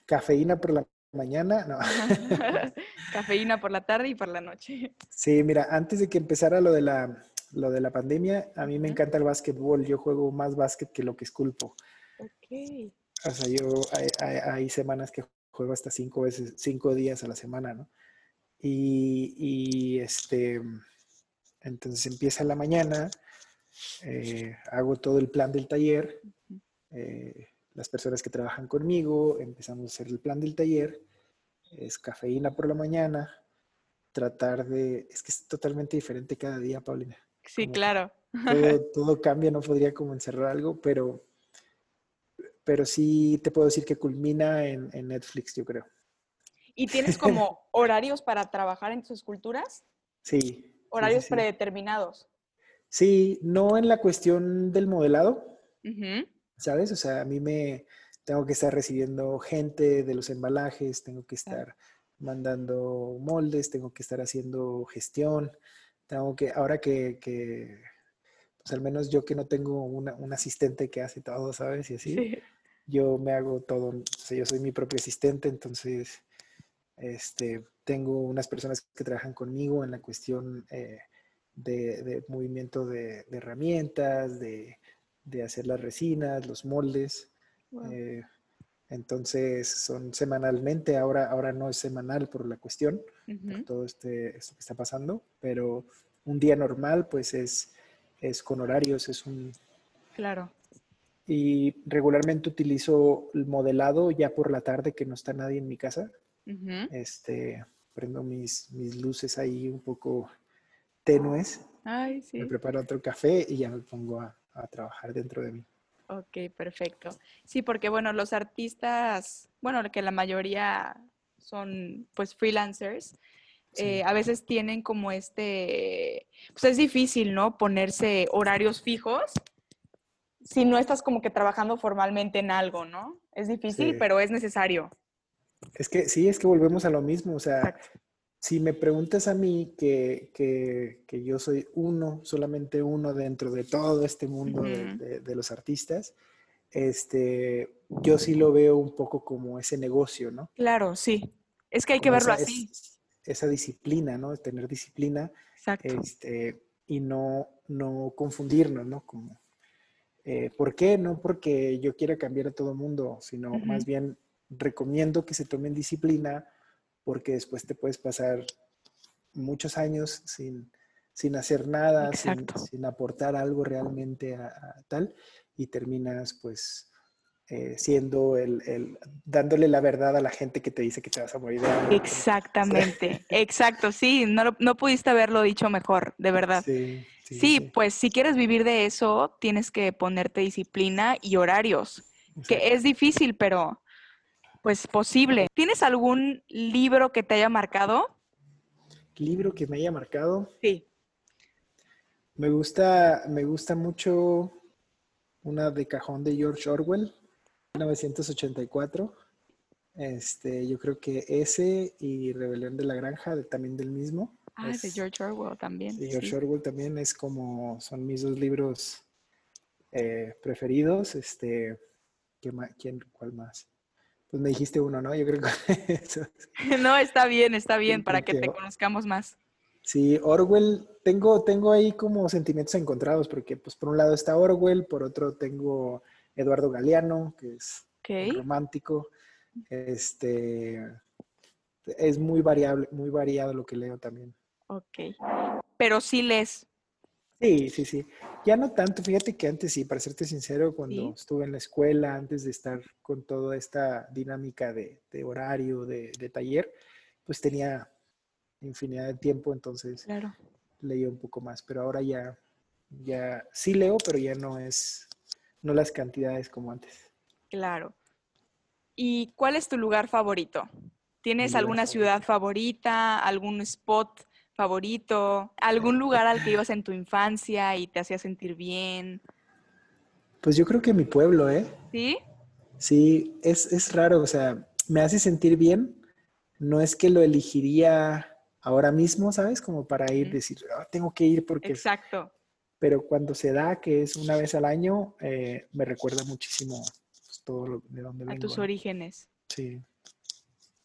Cafeína por la mañana, no. Cafeína por la tarde y por la noche. Sí, mira, antes de que empezara lo de la lo de la pandemia, a mí me encanta el básquetbol. Yo juego más básquet que lo que esculpo. Ok. O sea, yo hay, hay, semanas que juego hasta cinco veces, cinco días a la semana, ¿no? Y, y este, entonces empieza la mañana, eh, hago todo el plan del taller. Eh, las personas que trabajan conmigo empezamos a hacer el plan del taller. Es cafeína por la mañana. Tratar de... Es que es totalmente diferente cada día, Paulina. Sí, claro. Todo, cambia, no podría como encerrar algo, pero, pero sí te puedo decir que culmina en, en Netflix, yo creo. ¿Y tienes como horarios para trabajar en tus esculturas? Sí. Horarios predeterminados. Sí, no en la cuestión del modelado, ¿sabes? O sea, a mí me tengo que estar recibiendo gente de los embalajes, tengo que estar mandando moldes, tengo que estar haciendo gestión, tengo que, ahora que, que pues al menos yo que no tengo una, un asistente que hace todo, ¿sabes? Y así, yo me hago todo, o sea, yo soy mi propio asistente, entonces, este, tengo unas personas que trabajan conmigo en la cuestión eh, de, movimiento de, herramientas, de, hacer las resinas, los moldes. Eh, entonces son semanalmente, ahora, ahora no es semanal por la cuestión, por todo este, esto que está pasando, pero un día normal pues es, es con horarios, es un... Claro. Y regularmente utilizo el modelado ya por la tarde que no está nadie en mi casa. Este, prendo mis, mis luces ahí un poco tenues. Ay, sí. Me preparo otro café y ya me pongo a, trabajar dentro de mí. Ok, perfecto. Sí, porque bueno, los artistas, bueno, que la mayoría son pues freelancers, eh, a veces tienen como este, pues es difícil, ¿no? Ponerse horarios fijos si no estás como que trabajando formalmente en algo, ¿no? Es difícil, pero es necesario. Es que sí, es que volvemos a lo mismo, o sea, si me preguntas a mí que, que, yo soy uno, solamente uno dentro de todo este mundo de, de, los artistas, este, yo sí lo veo un poco como ese negocio, ¿no? Claro, sí. Es que hay que verlo así. esa disciplina, ¿no? Tener disciplina. Exacto. Este, y no, no confundirnos, ¿no? Como, eh, ¿Por qué? No porque yo quiera cambiar a todo el mundo, sino más bien recomiendo que se tomen disciplina porque después te puedes pasar muchos años sin, hacer nada, sin, aportar algo realmente a, tal, y terminas pues eh, siendo el, dándole la verdad a la gente que te dice que te vas a morir de. Exactamente, exacto, sí, no, no pudiste haberlo dicho mejor, de verdad. Sí, sí, pues si quieres vivir de eso, tienes que ponerte disciplina y horarios, que es difícil, pero pues posible. ¿Tienes algún libro que te haya marcado? ¿Libro que me haya marcado? Sí. Me gusta, me gusta mucho una de cajón de George Orwell, 1984. Este, yo creo que ese y Rebelión de la Granja, también del mismo. Ah, de George Orwell también. De George Orwell también es como, son mis dos libros eh, preferidos. Este, ¿quién, ¿cuál más? Pues me dijiste uno, ¿no? Yo creo que eso. No, está bien, está bien, para que te conozcamos más. Sí, Orwell, tengo, tengo ahí como sentimientos encontrados, porque pues por un lado está Orwell, por otro tengo Eduardo Galeano, que es romántico. Este es muy variable, muy variado lo que leo también. Ok. Pero sí lees. Sí, sí, sí. Ya no tanto, fíjate que antes sí, para serte sincero, cuando estuve en la escuela, antes de estar con toda esta dinámica de, horario, de, taller, pues tenía infinidad de tiempo, entonces claro. leía un poco más, pero ahora ya, ya sí leo, pero ya no es, no las cantidades como antes. Claro. ¿Y cuál es tu lugar favorito? ¿Tienes alguna ciudad favorita, algún spot favorito? ¿Algún lugar al que ibas en tu infancia y te hacía sentir bien? Pues yo creo que mi pueblo, ¿eh? ¿Sí? Sí, es, raro, o sea, me hace sentir bien. No es que lo elegiría ahora mismo, ¿sabes? Como para ir, decir, ah, tengo que ir porque... Exacto. Pero cuando se da, que es una vez al año, eh, me recuerda muchísimo pues, todo lo, de donde vengo. A tus orígenes. Sí,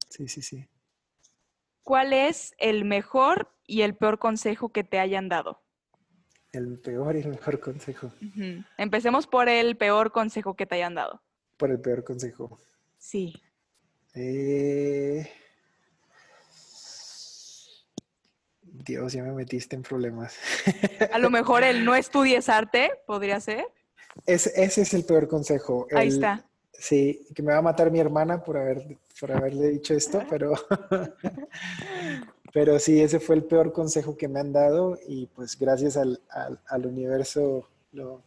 sí, sí, sí. ¿Cuál es el mejor y el peor consejo que te hayan dado? El peor y el mejor consejo. Empecemos por el peor consejo que te hayan dado. Por el peor consejo. Sí. Eh, Dios, ya me metiste en problemas. A lo mejor el no estudies arte podría ser. ese es el peor consejo. Ahí está. Sí, que me va a matar mi hermana por, haber, por haberle dicho esto, pero, pero sí, ese fue el peor consejo que me han dado y pues gracias al, al- al universo lo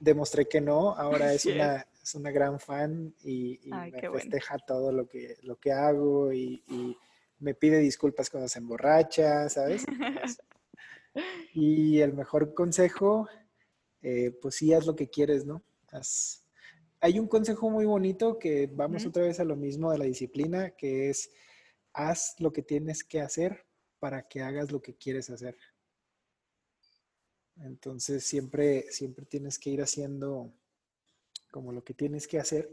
demostré que no. Ahora es una, es una gran fan y, y Ay, me bueno. festeja todo lo que, lo que hago y, y me pide disculpas cuando se emborracha, ¿sabes? Y el mejor consejo, eh, pues sí, haz lo que quieres, ¿no? Haz- Hay un consejo muy bonito que vamos otra vez a lo mismo de la disciplina, que es haz lo que tienes que hacer para que hagas lo que quieres hacer. Entonces siempre, siempre tienes que ir haciendo como lo que tienes que hacer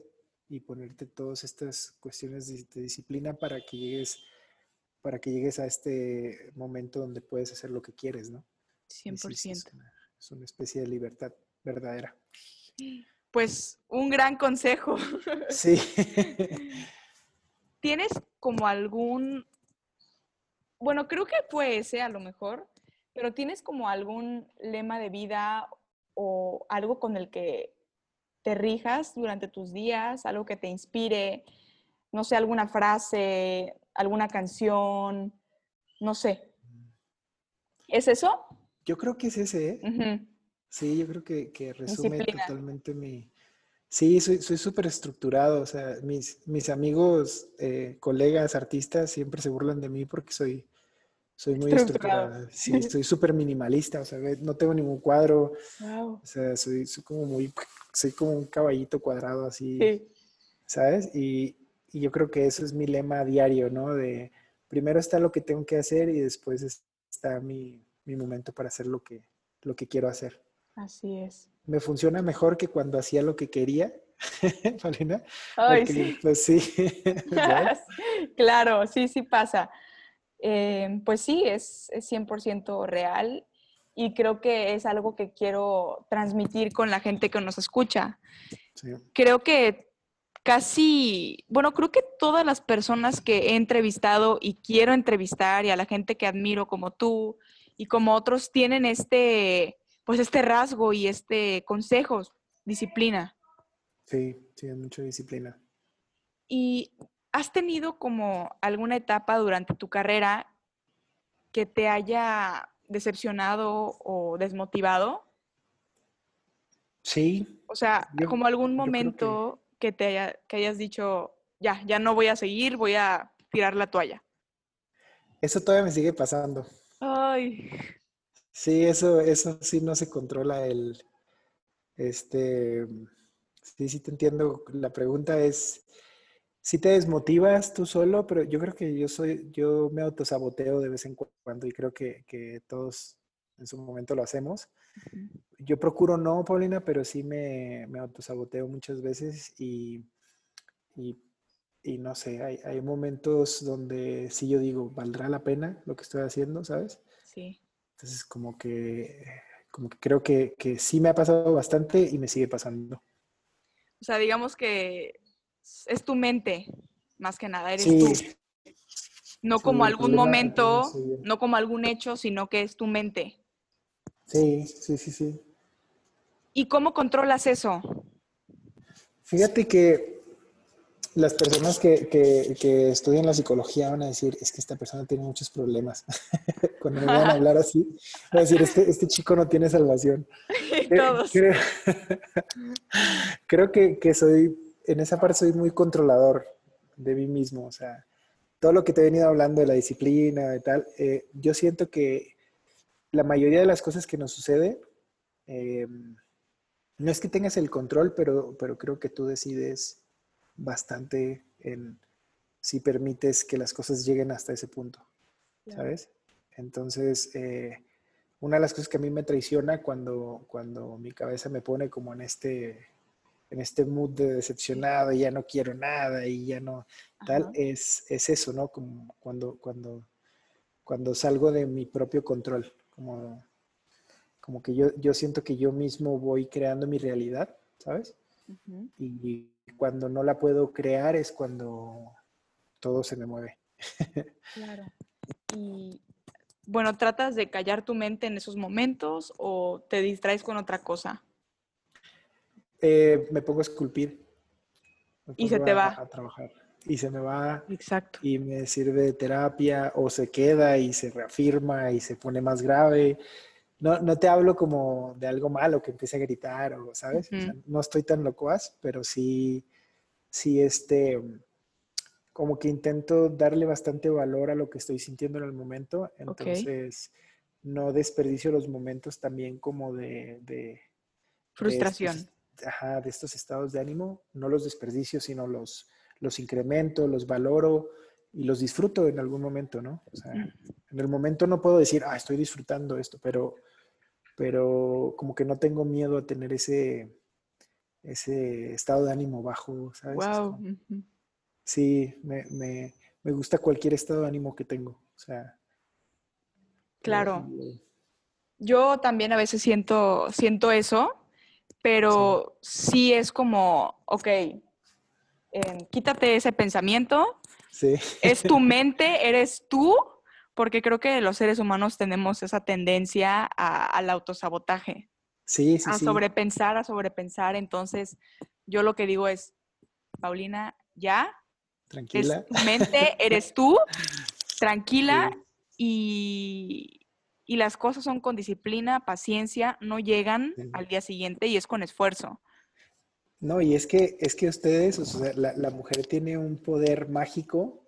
y ponerte todas estas cuestiones de, de disciplina para que llegues, para que llegues a este momento donde puedes hacer lo que quieres, ¿no? Y sí, sí, 100%. es, una, es una especie de libertad verdadera. Pues un gran consejo. Sí. ¿Tienes como algún, bueno, creo que fue ese a lo mejor, pero tienes como algún lema de vida o algo con el que te rijas durante tus días, algo que te inspire, no sé, alguna frase, alguna canción, no sé. ¿Es eso? Yo creo que es ese, ¿eh? Sí, yo creo que, que resume Disciplina. totalmente mi... Sí, soy soy súper estructurado, o sea, mis, mis amigos, eh, colegas, artistas siempre se burlan de mí porque soy, soy muy Estructurado. estructurado. Sí, soy súper minimalista, o sea, no tengo ningún cuadro, Wow. o sea, soy, soy como muy, soy como un caballito cuadrado así, Sí. ¿sabes? Y, y yo creo que eso es mi lema diario, ¿no? De primero está lo que tengo que hacer y después es- está mi, mi momento para hacer lo que, lo que quiero hacer. Así es. Me funciona mejor que cuando hacía lo que quería, Paulina. Ay, porque, sí. Pues sí. claro, sí, sí pasa. Eh, pues sí, es, es 100% real y creo que es algo que quiero transmitir con la gente que nos escucha. Sí. Creo que casi, bueno, creo que todas las personas que he entrevistado y quiero entrevistar y a la gente que admiro como tú y como otros tienen este, pues este rasgo y este consejo, disciplina. Sí, sí, mucha disciplina. ¿Y has tenido como alguna etapa durante tu carrera que te haya decepcionado o desmotivado? Sí, O sea, Yo- como algún creo que- momento que, te haya, que hayas dicho, ya, ya no voy a seguir, voy a tirar la toalla. eso todavía me sigue pasando. Ay, Sí, eso, eso sí no se controla el, este, sí, sí te entiendo. La pregunta es, si te desmotivas tú solo, pero yo creo que yo soy, yo me autosaboteo de vez en cuando y creo que, que todos en su momento lo hacemos. Yo procuro no, Paulina, pero sí me, me autosaboteo muchas veces y, y, y no sé, hay, hay momentos donde sí yo digo, ¿valdrá la pena lo que estoy haciendo, sabes? sí. Entonces, como que, como que creo que, que sí me ha pasado bastante y me sigue pasando. O sea, digamos que es tu mente, más que nada, eres Sí, tú. No sí, como algún momento, no como algún hecho, sino que es tu mente. sí, sí, sí, sí. ¿Y cómo controlas eso? Fíjate que las personas que, que, que estudian la psicología van a decir, es que esta persona tiene muchos problemas. Cuando me van a hablar así, van a decir, este, este chico no tiene salvación. Creo- todos. Creo, creo que, que soy, en esa parte soy muy controlador de mí mismo. O sea, todo lo que te he venido hablando de la disciplina, de tal, eh, yo siento que la mayoría de las cosas que nos sucede, eh, no es que tengas el control, pero, pero creo que tú decides bastante en si permites que las cosas lleguen hasta ese punto. ¿sabes? Entonces, eh, una de las cosas que a mí me traiciona cuando, cuando mi cabeza me pone como en este, en este mood de decepcionado y ya no quiero nada y ya no tal, Ajá. es, es eso, ¿no? Como cuando, cuando, cuando salgo de mi propio control, como, como que yo, yo siento que yo mismo voy creando mi realidad, ¿sabes? Y cuando no la puedo crear es cuando todo se me mueve. Claro. Y bueno, tratas de callar tu mente en esos momentos o te distraes con otra cosa? Eh, me pongo a esculpir. y se te va. A trabajar. Y se me va. Exacto. Y me sirve de terapia o se queda y se reafirma y se pone más grave. No, no te hablo como de algo malo que empiece a gritar o, ¿sabes? no estoy tan locuaz, pero sí, sí, este, como que intento darle bastante valor a lo que estoy sintiendo en el momento. Entonces, no desperdicio los momentos también como de... Frustración. ajá, de estos estados de ánimo. No los desperdicio, sino los, los incremento, los valoro y los disfruto en algún momento, ¿no? O sea, en el momento no puedo decir, ah, estoy disfrutando esto, pero, pero como que no tengo miedo a tener ese, ese estado de ánimo bajo, ¿sabes? Wow. Sí, me, me, me, gusta cualquier estado de ánimo que tengo. O sea. Claro. Yo también a veces siento, siento eso, pero sí, es como, ok, quítate ese pensamiento. Sí. Es tu mente, eres tú, porque creo que los seres humanos tenemos esa tendencia al autosabotaje. Sí, sí, a sobrepensar, a sobrepensar. Entonces, yo lo que digo es, Paulina, ya, Tranquila. Es mente, eres tú, tranquila y, las cosas son con disciplina, paciencia, no llegan al día siguiente y es con esfuerzo. No, y es que, es que ustedes, o sea, la, mujer tiene un poder mágico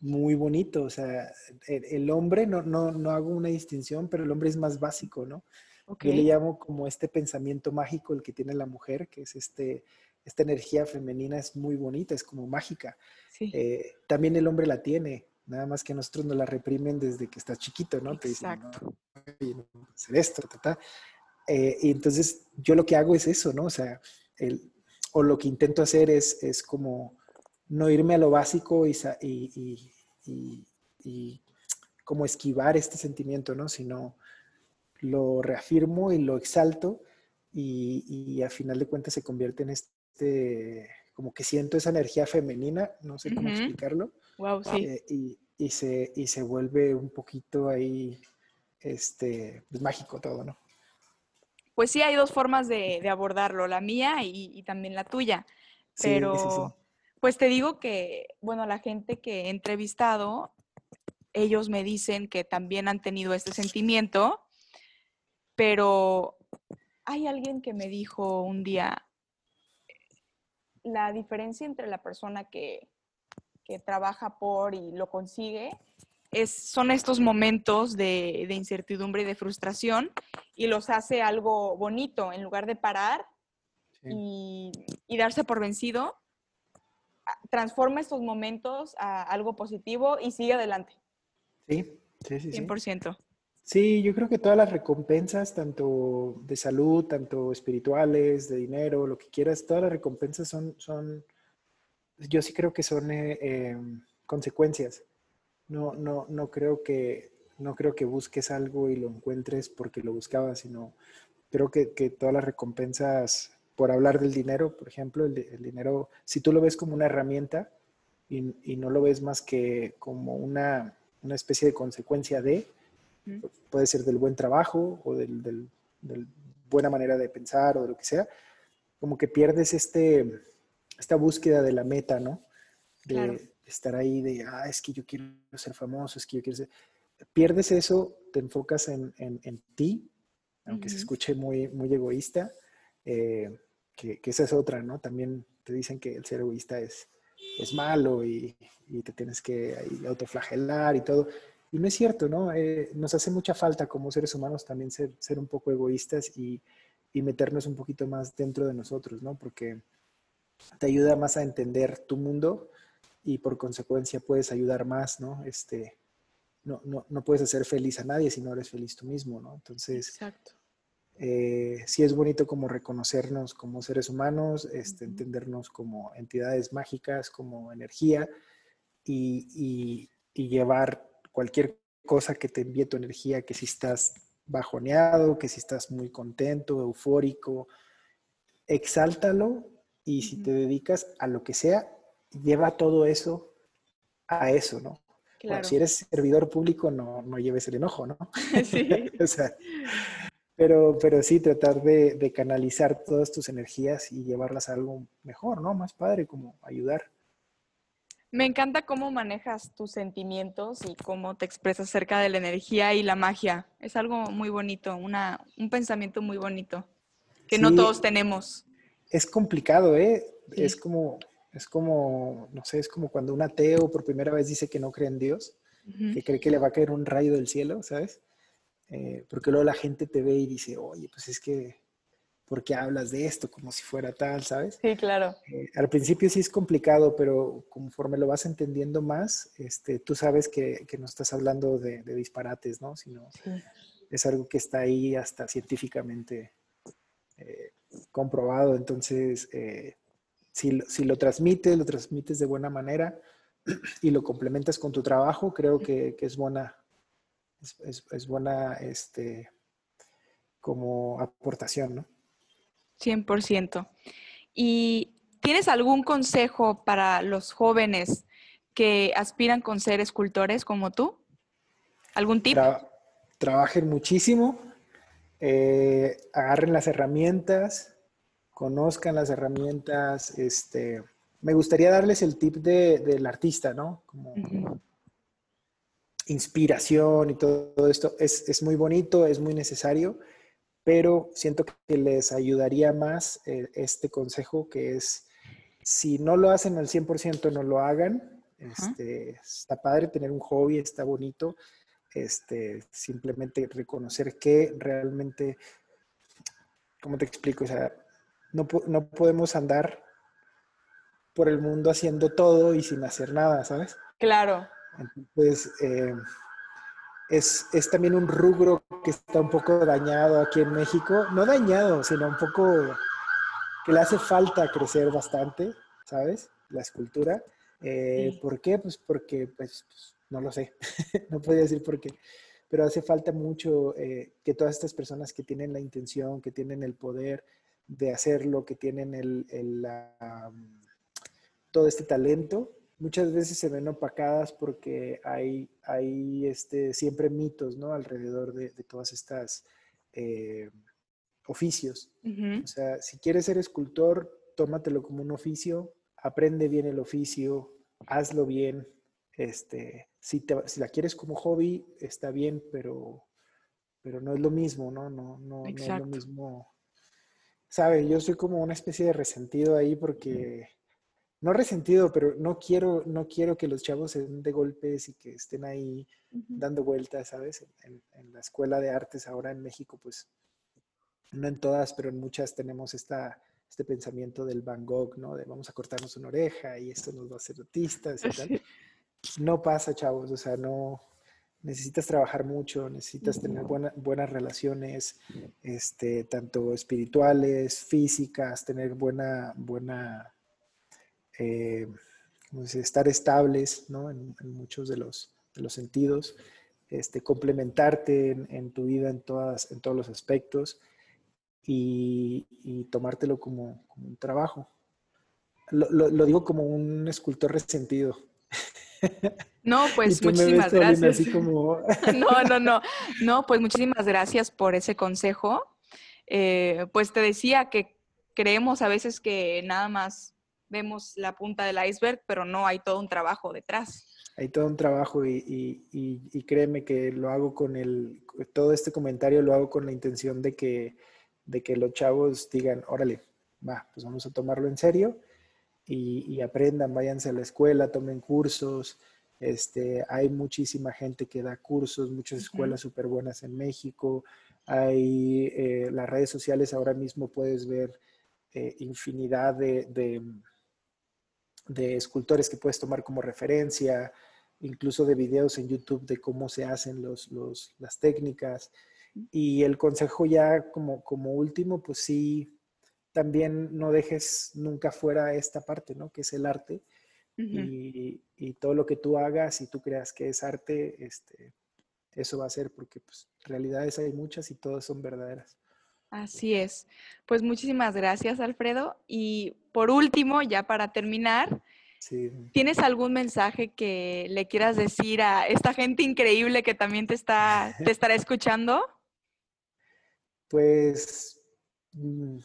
muy bonito, o sea, el, hombre, no, no, no, hago una distinción, pero el hombre es más básico, ¿no? Yo le llamo como este pensamiento mágico el que tiene la mujer, que es este, esta energía femenina es muy bonita, es como mágica. Eh, también el hombre la tiene, nada más que nosotros nos la reprimen desde que estás chiquito, ¿no? Exacto. Te dicen, no, hacer esto, ta, eh, y entonces yo lo que hago es eso, ¿no? O sea, el, o lo que intento hacer es, es como no irme a lo básico y, y, y, y, como esquivar este sentimiento, ¿no? Sino lo reafirmo y lo exalto y, a final de cuentas se convierte en este como que siento esa energía femenina, no sé cómo explicarlo. Wow, sí. Eh, y, y, se, y se vuelve un poquito ahí, este, pues mágico todo, ¿no? Pues sí, hay dos formas de, de abordarlo, la mía y, y, también la tuya. Pero, pues te digo que, bueno, la gente que he entrevistado, ellos me dicen que también han tenido este sentimiento, pero hay alguien que me dijo un día, la diferencia entre la persona que, trabaja por y lo consigue es, son estos momentos de, incertidumbre y de frustración y los hace algo bonito en lugar de parar y, darse por vencido. Transforma estos momentos a algo positivo y sigue adelante. Sí, sí, sí. 100%. Sí, yo creo que todas las recompensas, tanto de salud, tanto espirituales, de dinero, lo que quieras, todas las recompensas son, son yo sí creo que son eh, em, consecuencias. No, no, no, creo que, no creo que busques algo y lo encuentres porque lo buscabas, sino creo que, que todas las recompensas, por hablar del dinero, por ejemplo, el, el dinero, si tú lo ves como una herramienta y, y no lo ves más que como una, una especie de consecuencia de, puede ser del buen trabajo o del, del, buena manera de pensar o de lo que sea, como que pierdes este, esta búsqueda de la meta, ¿no? De estar ahí, de, ah, es que yo quiero ser famoso, es que yo quiero ser... Pierdes eso, te enfocas en, en, ti, aunque se escuche muy, muy egoísta, eh, que, que, esa es otra, ¿no? También te dicen que el ser egoísta es, es malo y, y te tienes que autoflagelar y todo. Y no es cierto, ¿no? Eh, nos hace mucha falta como seres humanos también ser, ser un poco egoístas y, y, meternos un poquito más dentro de nosotros, ¿no? Porque te ayuda más a entender tu mundo y por consecuencia puedes ayudar más, ¿no? Este, no, no, no puedes hacer feliz a nadie si no eres feliz tú mismo, ¿no? Entonces, Exacto. Eh, sí es bonito como reconocernos como seres humanos, este, entendernos como entidades mágicas, como energía y, y, y llevar cualquier cosa que te envíe tu energía, que si estás bajoneado, que si estás muy contento, eufórico, exáltalo y si te dedicas a lo que sea, lleva todo eso a eso, ¿no? si eres servidor público, no, no lleves el enojo, ¿no? Sí. o sea, pero, pero sí, tratar de, de, canalizar todas tus energías y llevarlas a algo mejor, ¿no? Más padre, como ayudar. Me encanta cómo manejas tus sentimientos y cómo te expresas acerca de la energía y la magia. Es algo muy bonito, una, un pensamiento muy bonito que no todos tenemos. Es complicado, ¿eh? Es como, es como, no sé, es como cuando un ateo por primera vez dice que no cree en Dios, que cree que le va a caer un rayo del cielo, ¿sabes? Eh, porque luego la gente te ve y dice, oye, pues es que ¿por qué hablas de esto como si fuera tal, sabes? Sí, claro. Eh, al principio sí es complicado, pero conforme lo vas entendiendo más, este, tú sabes que, que no estás hablando de, disparates, ¿no? Sino es algo que está ahí hasta científicamente eh, comprobado. Entonces, si, si, lo transmites, lo transmites de buena manera y lo complementas con tu trabajo, creo que, que es buena, es, es, es buena, este, como aportación, ¿no? 100%. ¿Y tienes algún consejo para los jóvenes que aspiran con ser escultores como tú? ¿Algún tip? trabajen muchísimo, eh, agarren las herramientas, conozcan las herramientas. Este, me gustaría darles el tip del artista, ¿no? Como inspiración y todo, esto. Es, es, muy bonito, es muy necesario, pero siento que les ayudaría más eh, este consejo que es, si no lo hacen al 100%, no lo hagan. Este, está padre tener un hobby, está bonito. Este, simplemente reconocer que realmente, ¿cómo te explico? O sea, no, no podemos andar por el mundo haciendo todo y sin hacer nada, ¿sabes? Claro. Entonces, eh, es, es, también un rubro que está un poco dañado aquí en México. No dañado, sino un poco que le hace falta crecer bastante, ¿sabes? La escultura. Eh, ¿Por qué? Pues porque, pues, pues no lo sé. no podía decir por qué. Pero hace falta mucho eh, que todas estas personas que tienen la intención, que tienen el poder de hacerlo, que tienen el, el todo este talento, muchas veces se ven opacadas porque hay, hay este, siempre mitos ¿no? alrededor de, de todas estas eh, oficios. O sea, si quieres ser escultor, tómatelo como un oficio, aprende bien el oficio, hazlo bien. Este, si, si la quieres como hobby, está bien, pero, pero no es lo mismo, ¿no? No, no, no es lo mismo. Sabe, yo soy como una especie de resentido ahí porque no resentido, pero no quiero, no quiero que los chavos se den de golpes y que estén ahí dando vueltas, ¿sabes? En, la escuela de artes ahora en México, pues, no en todas, pero en muchas tenemos esta, este pensamiento del Van Gogh, ¿no? De vamos a cortarnos una oreja y esto nos va a hacer autistas y tal. No pasa, chavos, o sea, no, necesitas trabajar mucho, necesitas tener buenas relaciones, este, tanto espirituales, físicas, tener buena, buena eh, estar estables ¿no? en, muchos de los, de los sentidos, este, complementarte en, tu vida en, todas, en todos los aspectos y, tomártelo como, un trabajo. Lo, lo, digo como un escultor resentido. No, pues muchísimas gracias. Como... No, no, no. No, pues muchísimas gracias por ese consejo. Eh, pues te decía que creemos a veces que nada más vemos la punta del iceberg, pero no hay todo un trabajo detrás. Hay todo un trabajo y, créeme que lo hago con el, todo este comentario lo hago con la intención de que, de que los chavos digan, órale, va, pues vamos a tomarlo en serio y, aprendan, váyanse a la escuela, tomen cursos. Este, hay muchísima gente que da cursos, muchas escuelas súper buenas en México. Hay eh, las redes sociales, ahora mismo puedes ver eh, infinidad de de escultores que puedes tomar como referencia, incluso de videos en YouTube de cómo se hacen los, las técnicas. Y el consejo ya como, como último, pues sí, también no dejes nunca fuera esta parte, ¿no? Que es el arte. y, todo lo que tú hagas y tú creas que es arte, este, eso va a ser porque pues, realidades hay muchas y todas son verdaderas. Así es. Pues muchísimas gracias, Alfredo. Y por último, ya para terminar, ¿Tienes algún mensaje que le quieras decir a esta gente increíble que también te, está, te estará escuchando? Pues, mm,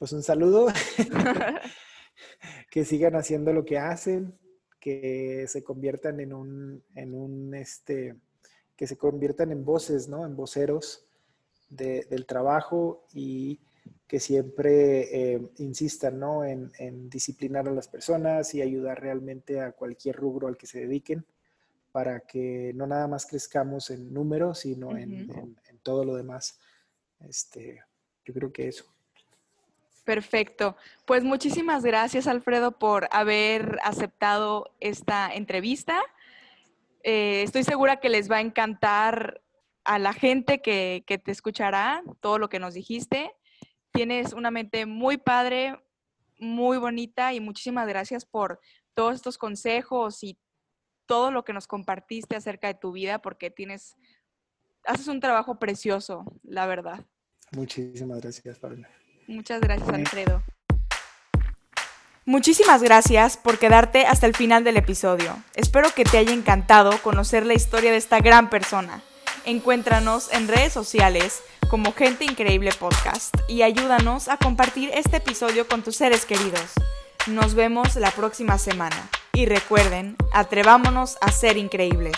pues un saludo. que sigan haciendo lo que hacen, que se conviertan en un, en un este, que se conviertan en voces, ¿no? En voceros del trabajo y que siempre eh, insistan, ¿no? En, disciplinar a las personas y ayudar realmente a cualquier rubro al que se dediquen para que no nada más crezcamos en números, sino en, en, todo lo demás. Este, yo creo que eso. Perfecto. Pues muchísimas gracias, Alfredo, por haber aceptado esta entrevista. Eh, estoy segura que les va a encantar a la gente que, que, te escuchará todo lo que nos dijiste. Tienes una mente muy padre, muy bonita y muchísimas gracias por todos estos consejos y todo lo que nos compartiste acerca de tu vida porque tienes, haces un trabajo precioso, la verdad. Muchísimas gracias, Pablo. Muchas gracias, Alfredo. Muchísimas gracias por quedarte hasta el final del episodio. Espero que te haya encantado conocer la historia de esta gran persona. Encuéntranos en redes sociales como Gente Increíble Podcast y ayúdanos a compartir este episodio con tus seres queridos. Nos vemos la próxima semana y recuerden, atrevámonos a ser increíbles.